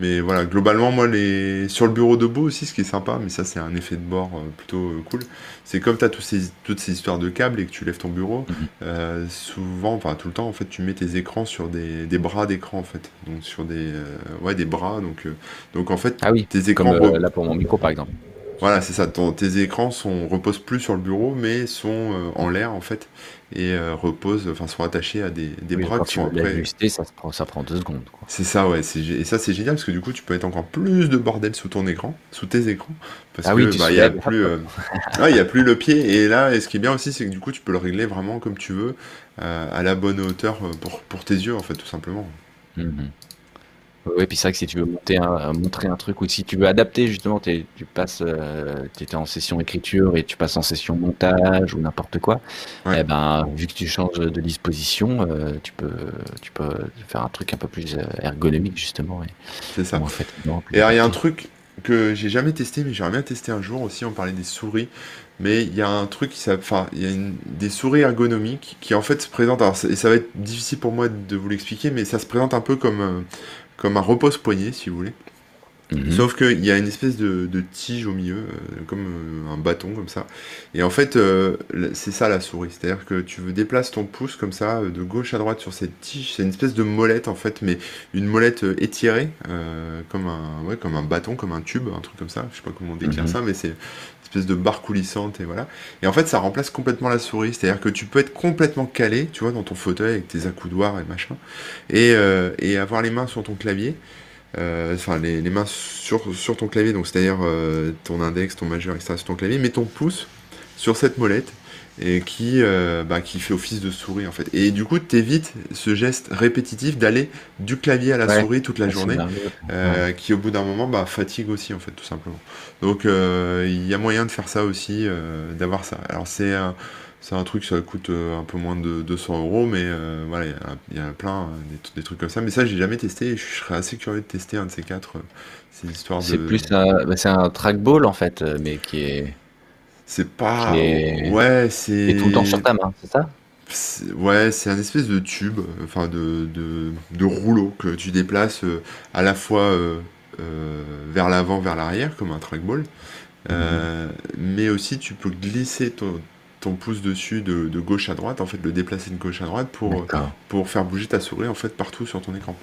Mais voilà, globalement, moi, les... sur le bureau debout aussi, ce qui est sympa, mais ça, c'est un effet de bord euh, plutôt euh, cool, c'est comme tu as ces... toutes ces histoires de câbles et que tu lèves ton bureau, Mhm. euh, souvent, enfin tout le temps, en fait, tu mets tes écrans sur des, des bras d'écran, en fait. Donc, sur des, euh, ouais, des bras. Donc, euh, donc, en fait, Ah oui, tes écrans. là pour mon micro par exemple. Voilà, c'est ça. Ton- tes écrans sont, reposent plus sur le bureau, mais sont euh, en l'air, en fait, et euh, reposent, enfin, sont attachés à des, des Oui, bras qui sont après. l'ajuster, ça prend, ça prend deux secondes. C'est ça, ouais. Et ça, c'est génial parce que du coup, tu peux mettre encore plus de bordel sous ton écran, sous tes écrans, parce Ah que oui, bah, il y a soulèves. plus, euh, il y a plus le pied. Et là, et ce qui est bien aussi, c'est que du coup, tu peux le régler vraiment comme tu veux, euh, à la bonne hauteur pour, pour tes yeux, en fait, tout simplement. Mhm. Oui, puis c'est vrai que si tu veux monter un, montrer un truc ou si tu veux adapter justement, tu passes, tu étais en session écriture et tu passes en session montage ou n'importe quoi, Ouais. eh ben, vu que tu changes de disposition, euh, tu peux, tu peux faire un truc un peu plus euh, ergonomique justement C'est ça. fatigant. plus Et alors, il y a un truc que j'ai jamais testé, mais j'aimerais bien tester un jour aussi. On parlait des souris, mais il y a un truc qui, enfin, il y a une- des souris ergonomiques qui en fait se présentent. Alors, et ça va être difficile pour moi de vous l'expliquer, mais ça se présente un peu comme euh, comme un repose-poignet, si vous voulez. Mhm. Sauf qu'il y a une espèce de, de tige au milieu, euh, comme euh, un bâton, comme ça. Et en fait, euh, c'est ça la souris. C'est-à-dire que tu veux déplacer ton pouce comme ça, de gauche à droite sur cette tige. C'est une espèce de molette, en fait, mais une molette étirée, comme un, ouais, comme un bâton, comme un tube, un truc comme ça. Je sais pas comment décrire Mhm. ça, mais c'est espèce de barre coulissante, et voilà. Et en fait, ça remplace complètement la souris. C'est-à-dire que tu peux être complètement calé, tu vois, dans ton fauteuil avec tes accoudoirs et machin, et, euh, et avoir les mains sur ton clavier. Euh, enfin les, mains sur, sur ton clavier, donc c'est-à-dire euh, ton index, ton majeur, etc. sur ton clavier, mais ton pouce sur cette molette et qui, euh, bah, qui fait office de souris en fait. Et du coup, t'évites ce geste répétitif d'aller du clavier à la Ouais. souris toute la Un journée, euh, qui au bout d'un moment bah, fatigue aussi en fait tout simplement. Donc euh, il y a moyen de faire ça aussi, euh, d'avoir ça. Alors c'est un, c'est un truc, ça coûte un peu moins de 200 euros, mais voilà, il y a- il y, a plein, des, des trucs comme ça. Mais ça, j'ai jamais testé et je serais assez curieux de tester un de ces quatre. ces histoires C'est de. plus un, bah, c'est un trackball en fait, mais qui est, C'est pas. est, Ouais, c'est. est tout le temps sur ta main, c'est ça? Ouais, c'est un espèce de tube, enfin de, de, de rouleau que tu déplaces euh, à la fois euh, euh, vers l'avant, vers l'arrière, comme un trackball, Mhm. euh, mais aussi tu peux glisser ton, ton pouce dessus de, de gauche à droite, en fait, le déplacer de gauche à droite pour, pour faire bouger ta souris en fait partout sur ton écran.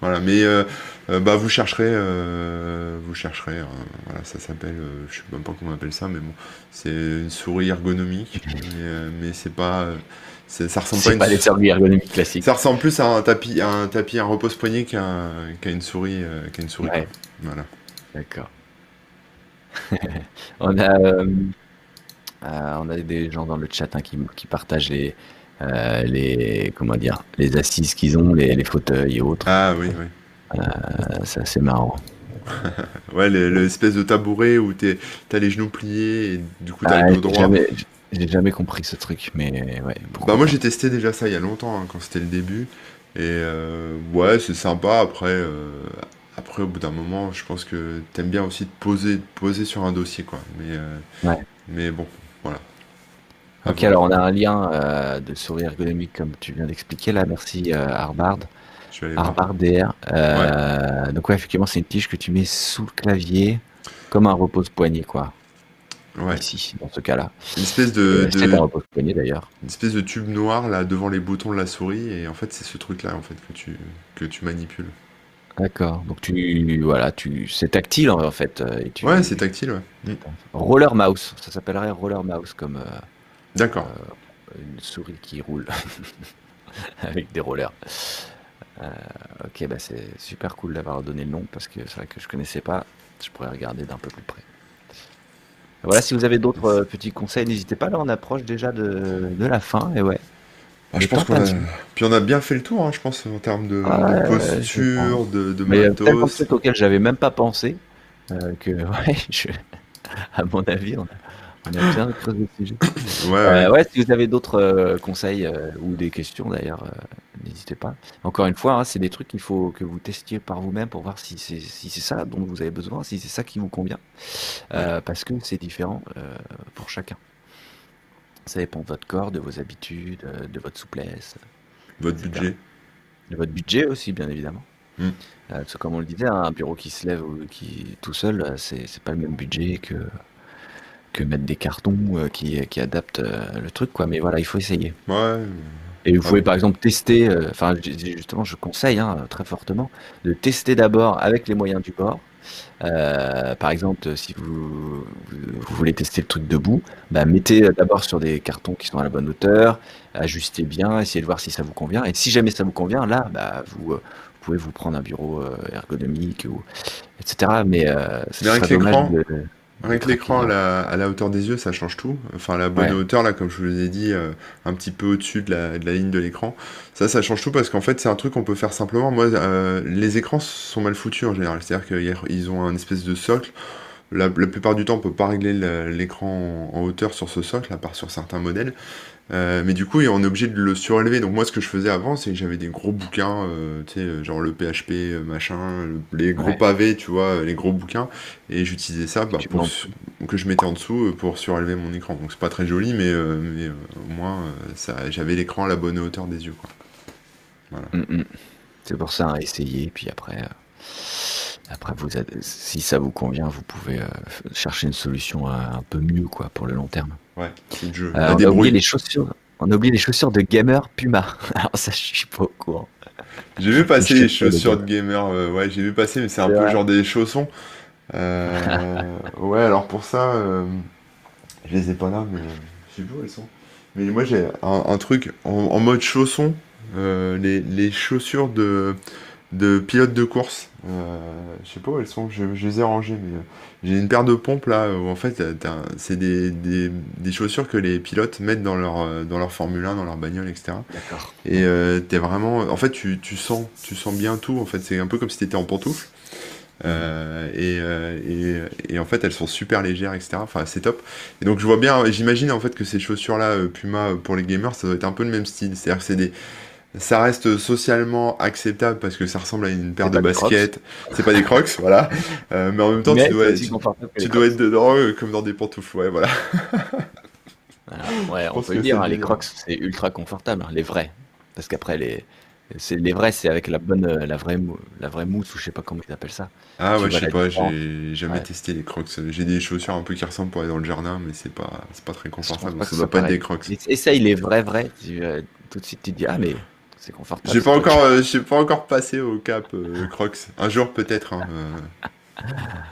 Voilà, mais euh, euh, bah vous chercherez, euh, vous chercherez, euh, voilà, ça s'appelle, je sais même pas comment on appelle ça, mais bon, c'est une souris ergonomique, mais, euh, mais c'est pas, ça ressemble pas à C'est une, pas les sou- services ergonomiques classiques. ça ressemble plus à un tapis, à un tapis, un repose-poignet qu'à qu'à une souris, qu'à une souris. Ouais, Voilà. d'accord. On a, on a des gens dans le chat hein, qui, qui partagent les, euh, les, comment dire, les assises qu'ils ont, les, les fauteuils et autres. Ah oui, oui. Euh, c'est assez marrant. Ouais, le- l'espèce de tabouret où t'as les genoux pliés et du coup t'as Ah, le dos droit. j'ai jamais compris ce truc, mais ouais, Bah moi j'ai testé déjà ça il y a longtemps hein, quand c'était le début et euh, ouais c'est sympa après euh, après au bout d'un moment je pense que t'aimes bien aussi te poser te poser sur un dossier quoi mais euh, Ouais. mais bon Ok, alors on a un lien euh, de souris ergonomique comme tu viens d'expliquer là. Merci euh, Harbard. je vais aller voir Harbard DR. Euh, Donc ouais, effectivement, c'est une tige que tu mets sous le clavier comme un repose-poignet quoi. ouais Ici, dans ce cas-là. une espèce de, C'est de un repose-poignet d'ailleurs. une espèce de tube noir là devant les boutons de la souris et en fait c'est ce truc là en fait que tu que tu manipules D'accord. Donc tu voilà, tu c'est tactile en fait euh, et tu ouais c'est tactile ouais roller mouse. Ça s'appellerait roller mouse comme euh, d'accord une souris qui roule avec des rollers. Euh, ok, bah c'est super cool d'avoir donné le nom parce que c'est vrai que je connaissais pas. Je pourrais regarder d'un peu plus près. Voilà, si vous avez d'autres euh, petits conseils, n'hésitez pas. Là, on approche déjà de, de la fin. Et ouais, Ah, je pense qu'on a puis on a bien fait le tour hein, je pense en termes de, Ah de posture de, de Mais il y a matos auxquels j'avais même pas pensé euh, que, ouais, je- à mon avis, on a, on a bien creusé le sujet. ouais ouais Euh, ouais, si vous avez d'autres euh, conseils euh, ou des questions d'ailleurs, euh, n'hésitez pas. Encore une fois, hein, c'est des trucs qu'il faut que vous testiez par vous-même pour voir si c'est si ça dont vous avez besoin, si c'est ça qui vous convient, parce que c'est différent pour chacun. Ça dépend de votre corps, de vos habitudes, de votre souplesse, votre etc. budget De votre budget aussi, bien évidemment. Mm. Euh, parce que comme on le disait, hein, un bureau qui se lève ou qui tout seul, c'est pas le même budget que que mettre des cartons euh, qui, qui adaptent euh, le truc, quoi. Mais voilà, il faut essayer. Ouais. Et vous Ah pouvez par exemple tester, euh, enfin ju- justement, je conseille hein, très fortement de tester d'abord avec les moyens du bord. Par exemple, si vous, vous, voulez tester le truc debout, bah, mettez d'abord sur des cartons qui sont à la bonne hauteur, ajustez bien, essayez de voir si ça vous convient. Et si jamais ça vous convient, là, bah, vous, vous pouvez vous prendre un bureau ergonomique, ou, etc. Mais euh, ce Mais avec serait dommage l'écran, de, Avec l'écran à la, à la hauteur des yeux, ça change tout. Enfin, la bonne Ouais, hauteur, là, comme je vous l'ai dit, euh, un petit peu au-dessus de la, de la ligne de l'écran. Ça, ça change tout parce qu'en fait, c'est un truc qu'on peut faire simplement. Moi, euh, les écrans sont mal foutus en général. C'est-à-dire qu'ils ont un espèce de socle. La, la plupart du temps, on peut pas régler le- l'écran en, en hauteur sur ce socle, à part sur certains modèles. Euh, mais du coup, on est obligé de le surélever. Donc moi, ce que je faisais avant, c'est que j'avais des gros bouquins, euh, tu sais, genre le PHP, euh, machin, le- les gros ouais. pavés, tu vois, les gros bouquins, et j'utilisais ça bah, pour que je mettais en dessous pour surélever mon écran. Donc c'est pas très joli, mais, euh, mais au moins, ça, j'avais l'écran à la bonne hauteur des yeux, quoi. Voilà. Mm, mm. C'est pour ça, hein, essayez, puis après, après vous, si ça vous convient, vous pouvez chercher une solution un peu mieux, quoi, pour le long terme. Ouais, c'est le jeu. Euh, on a oublié les chaussures. On a oublié les chaussures de gamer Puma. Alors ça, je suis pas au courant. J'ai vu passer les chaussures de gamer, euh, ouais, j'ai vu passer, mais c'est un peu vrai. genre des chaussons. Euh, ouais, alors pour ça, euh, je les ai pas là, mais je sais plus où elles sont. Mais moi j'ai un, un truc en, en mode chausson, euh, les, les chaussures de, de pilote de course. Euh, je sais pas où elles sont, je, je les ai rangées, mais euh, j'ai une paire de pompes là où en fait c'est des, des, des chaussures que les pilotes mettent dans leur, euh, dans leur Formule 1, dans leur bagnole, etc. D'accord. Et euh, t'es vraiment, en fait, tu, tu sens, tu sens bien tout. En fait, c'est un peu comme si t'étais en pantoufle. Euh, et, euh, et, et en fait, elles sont super légères, etc. Enfin, c'est top. Et donc, je vois bien, j'imagine en fait que ces chaussures-là, Puma pour les gamers, ça doit être un peu le même style. C'est-à-dire que c'est des, ça reste socialement acceptable parce que ça ressemble à une paire de pas baskets. C'est pas des Crocs, voilà. Euh, mais en même temps, Mais tu dois, tu dois être dedans euh, comme dans des pantoufles. Ouais, voilà. Ouais, on peut dire, hein, les. Crocs, c'est ultra confortable, hein, les vrais. Parce qu'après, les, c'est, les vrais, c'est avec la bonne, euh, la vraie, la vraie mousse, ou je sais pas comment ils appellent ça. Ah ouais, je sais pas, j'ai jamais Ouais. testé les crocs. J'ai des chaussures un peu qui ressemblent pour aller dans le jardin, mais c'est pas, c'est pas très confortable, pas ça doit soit pas être des crocs. Essaye les vrais, vrais. tu, euh, tout de suite, tu te dis, ah, mais c'est confortable. J'ai pas encore, euh, j'ai pas encore passé au cap euh, crocs. Un jour peut-être, hein, euh,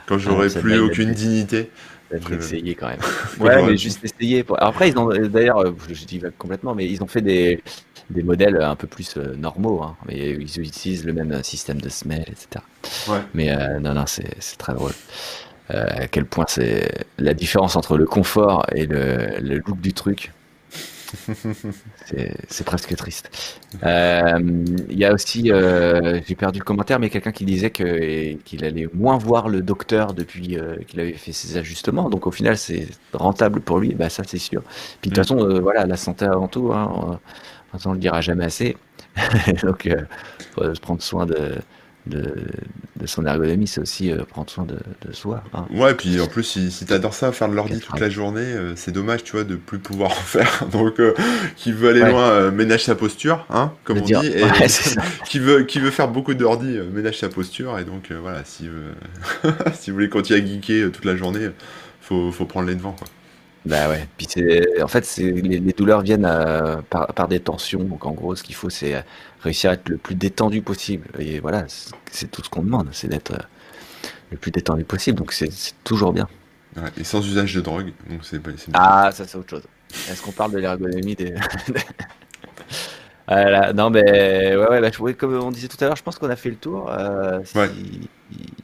quand Ah, j'aurai ça plus aucune dignité. Je... essayé quand même. Ouais, mais juste essayer. Pour... Après, ils ont, d'ailleurs, je divague complètement, mais ils ont fait des, des modèles un peu plus normaux, hein, mais ils utilisent le même système de semelle, etc. Ouais. Mais euh, non, non, c'est c'est très drôle. Euh, à quel point c'est la différence entre le confort et le, le look du truc. C'est presque triste. Euh, Il y a aussi, euh, j'ai perdu le commentaire, mais quelqu'un qui disait qu'il allait moins voir le docteur depuis euh, qu'il avait fait ses ajustements. Donc au final, c'est rentable pour lui. Bah ça, c'est sûr. Puis de toute Mm. façon, voilà, la santé avant tout. Hein, on, on le dira jamais assez. Donc, euh, faut se prendre soin de, de, de son ergonomie, c'est aussi euh, prendre soin de, de soi. hein. Ouais, puis en plus, si, si t'adores ça, faire de l'ordi toute la journée, euh, c'est dommage, tu vois, de plus pouvoir en faire. Donc, euh, qui veut aller Ouais. loin, ménage sa posture, hein, comme on dire- dit. Et Ouais, qui veut, qui veut faire beaucoup d'ordi, ménage sa posture. Et donc, voilà, si, si vous voulez continuer à geeker toute la journée, faut, faut prendre les devants, quoi. Bah ouais. Puis c'est, en fait, c'est, les, les douleurs viennent euh, par, par des tensions. Donc en gros, ce qu'il faut, c'est euh, réussir à être le plus détendu possible. Et voilà, c'est, c'est tout ce qu'on demande, c'est d'être euh, le plus détendu possible. Donc c'est, c'est toujours bien. Ouais, et sans usage de drogue, donc c'est pas- c'est bien. Ah, ça c'est autre chose. Est-ce qu'on parle de l'ergonomie des... Voilà, non mais ouais, ouais bah, je- comme on disait tout à l'heure, je pense qu'on a fait le tour. Euh, si, Ouais.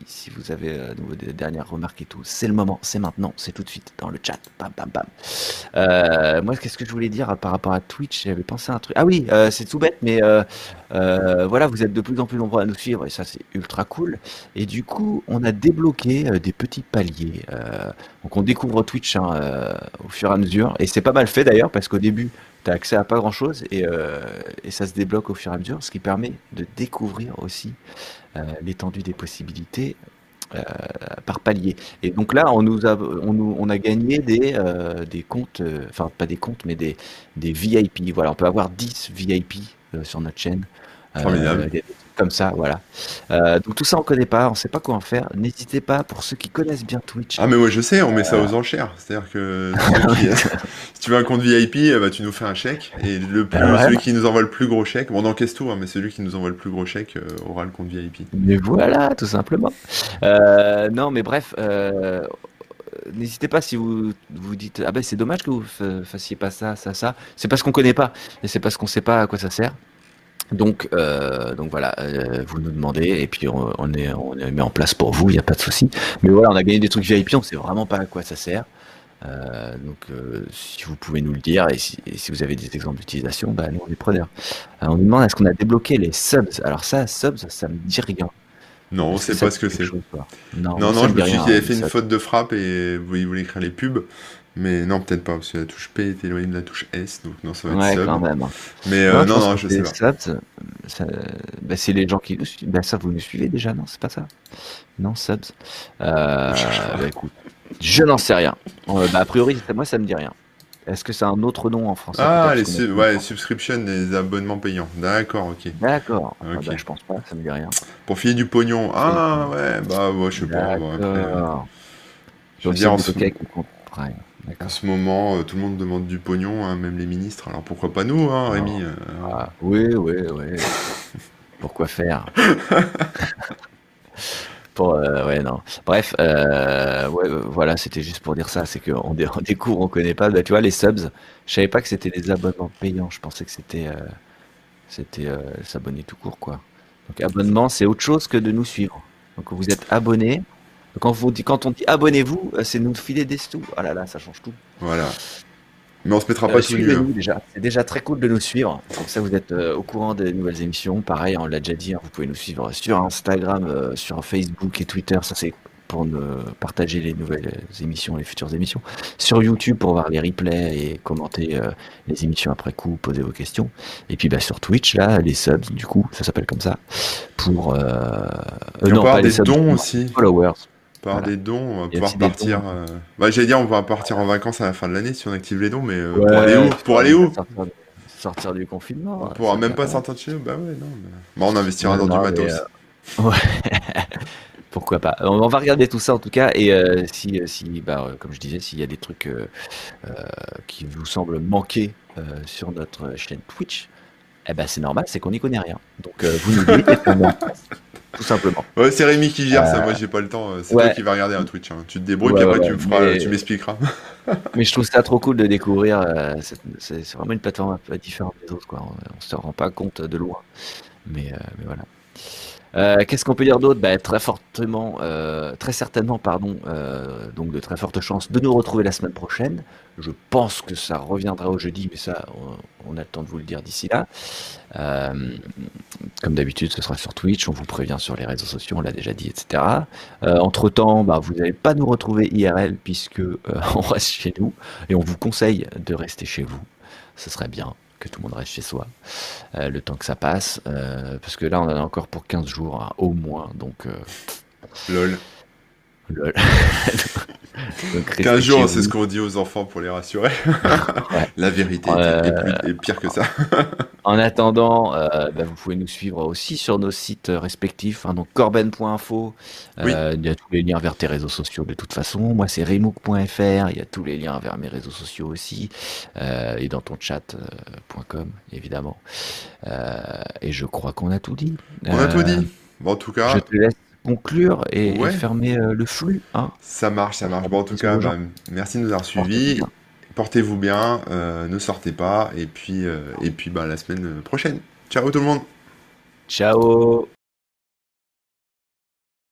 si vous avez euh, à nouveau des dernières remarques et tout, c'est le moment, c'est maintenant, c'est tout de suite dans le chat. Bam, bam, bam. Euh, moi, qu'est-ce que je voulais dire par rapport à Twitch? J'avais pensé à un truc. Ah oui, euh, c'est tout bête, mais euh, euh, voilà, vous êtes de plus en plus nombreux à nous suivre et ça, c'est ultra cool. Et du coup, on a débloqué euh, des petits paliers. Euh, donc, on découvre Twitch hein, euh, au fur et à mesure. Et c'est pas mal fait d'ailleurs, parce qu'au début, tu as accès à pas grand chose et, euh, et ça se débloque au fur et à mesure, ce qui permet de découvrir aussi euh, l'étendue des possibilités euh, par palier. Et donc là, on nous a, on nous, on a gagné des, euh, des comptes, euh, enfin pas des comptes, mais des, des VIP. Voilà, on peut avoir 10 VIP sur notre chaîne. Formidable. des comme ça, voilà. Euh, donc tout ça on connaît pas, on sait pas quoi en faire. N'hésitez pas pour ceux qui connaissent bien Twitch. Ah mais moi je sais, on met ça aux enchères. C'est-à-dire que qui- si tu veux un compte VIP, eh ben, tu nous fais un chèque. Et le plus, ouais. celui qui nous envoie le plus gros chèque, bon on encaisse tout, hein, mais celui qui nous envoie le plus gros chèque euh, aura le compte VIP. Mais voilà, tout simplement. Euh, non, mais bref, euh, n'hésitez pas si vous vous dites ah ben c'est dommage que vous fa- fassiez pas ça, ça, ça. C'est parce qu'on connaît pas et c'est parce qu'on sait pas à quoi ça sert. Donc, euh, donc voilà, euh, vous nous demandez et puis on, on est on est mis en place pour vous, il n'y a pas de souci. Mais voilà, on a gagné des trucs VIP, on sait vraiment pas à quoi ça sert. Euh, donc, si vous pouvez nous le dire et si, et si vous avez des exemples d'utilisation, bah, nous on est preneurs. On nous demande est-ce qu'on a débloqué les subs? Alors ça, subs, ça me dit rien. Non, on Est-ce sait pas ce que c'est. Non, Non, non, je me suis dit qu'il avait fait une faute de frappe et vous- il voulait écrire les pubs. Mais non, peut-être pas, parce que la touche P est éloignée de la touche S, donc non, ça va être Ouais, sub. quand même. Mais euh, non, pense non, je sais c'est pas. Subs, ça- bah, c'est les gens qui nous suivent. Bah, ça, vous nous suivez déjà, non C'est pas ça? Non, subs. Euh, bah, écoute, je n'en sais rien. Euh, bah, a priori, ça- moi, ça me dit rien. Est-ce que c'est un autre nom en français Ah, les qu'on sub- ouais, de temps subscriptions, les abonnements payants. D'accord, ok. D'accord. Ah, Ok. bah, je pense pas, ça me dit rien. Pour filer du pognon. Ah, ouais, bah, ouais, je sais pas. bon, après, euh, D'accord. je veux dire, en c'est ce, ok avec le compte Prime. En ce moment, euh, tout le monde demande du pognon, hein, même les ministres. Alors pourquoi pas nous, hein, Rémi euh, Ah, oui, oui, oui. Pourquoi faire? Pour, euh, ouais, non. Bref, euh, ouais, voilà, c'était juste pour dire ça. C'est qu'on dé- on découvre, on connaît pas. Bah, tu vois, les subs, je savais pas que c'était des abonnements payants. Je pensais que c'était euh, c'était euh, s'abonner tout court, quoi. Donc, abonnement, c'est autre chose que de nous suivre. Donc, vous êtes abonné. Quand, vous quand on dit abonnez-vous, euh, c'est nous filer des sous. Ah là là, ça change tout. Voilà. Mais on se mettra Euh, pas tout nu. hein. Suivez-nous déjà. C'est déjà très cool de nous suivre. Comme ça, vous êtes euh, au courant des nouvelles émissions. Pareil, on l'a déjà dit, hein, vous pouvez nous suivre sur Instagram, euh, sur Facebook et Twitter. Ça, c'est pour ne partager les nouvelles émissions, les futures émissions. Sur YouTube pour voir les replays et commenter euh, les émissions après coup, poser vos questions. Et puis bah, sur Twitch, là, les subs, du coup, ça s'appelle comme ça. Pour. Euh... euh, Et on peut avoir les des subs, dons les aussi. Followers. Par Voilà. des dons, on va pouvoir partir. euh, Bah, j'allais dire, on va partir en vacances à la fin de l'année si on active les dons, mais euh, pour aller où Pour aller où sortir, sortir du confinement. On pourra ça même pas sortir de chez nous Bah ouais, non. mais- Bah, on investira dans non, du matos. euh, Ouais, pourquoi pas. On on va regarder tout ça en tout cas et si, si bah, comme je disais, s'il y a des trucs qui vous semblent manquer sur notre chaîne Twitch, eh ben c'est normal, c'est qu'on n'y connaît rien. Donc vous nous dites tout simplement. Ouais, c'est Rémi qui gère ça, Euh, moi j'ai pas le temps. C'est ouais. toi qui vas regarder un Twitch. hein. Tu te débrouilles, Ouais, puis après tu me feras, mais- tu m'expliqueras. Mais je trouve ça trop cool de découvrir. euh, c'est c'est vraiment une plateforme un peu différente des autres. Quoi. On, on se rend pas compte de loin. Mais, euh, mais voilà. Euh, Qu'est-ce qu'on peut dire d'autre? Bah, Très fortement, euh, très certainement, pardon, euh, donc de très fortes chances de nous retrouver la semaine prochaine. Je pense que ça reviendra au jeudi, mais ça, on, on a le temps de vous le dire d'ici là. Comme d'habitude, ce sera sur Twitch. On vous prévient sur les réseaux sociaux, on l'a déjà dit, etc. Euh, entre temps, bah, vous n'allez pas nous retrouver IRL puisque on reste chez nous et on vous conseille de rester chez vous. Ce serait bien que tout le monde reste chez soi euh, le temps que ça passe, euh, parce que là on en a encore pour 15 jours hein, au moins, donc, euh, Lol. Lol. Donc, restez 15 jours, c'est ce qu'on dit aux enfants pour les rassurer. Ouais. La vérité Euh, est, plus- est pire que ça. En attendant, euh, bah, vous pouvez nous suivre aussi sur nos sites respectifs, hein, donc corben.info, Oui. euh, il y a tous les liens vers tes réseaux sociaux de toute façon. Moi, c'est remook.fr, il y a tous les liens vers mes réseaux sociaux aussi, euh, et dans ton chat.com, évidemment. Euh, et je crois qu'on a tout dit. On a tout Euh, dit. Bon, en tout cas, Je te laisse conclure et, fermer euh, le flux. Hein. ça marche, ça marche. Bon, en tout cas, bah, merci de nous avoir suivis. Portez-vous bien, euh, ne sortez pas, et puis, euh, et puis bah, la semaine prochaine. Ciao tout le monde Ciao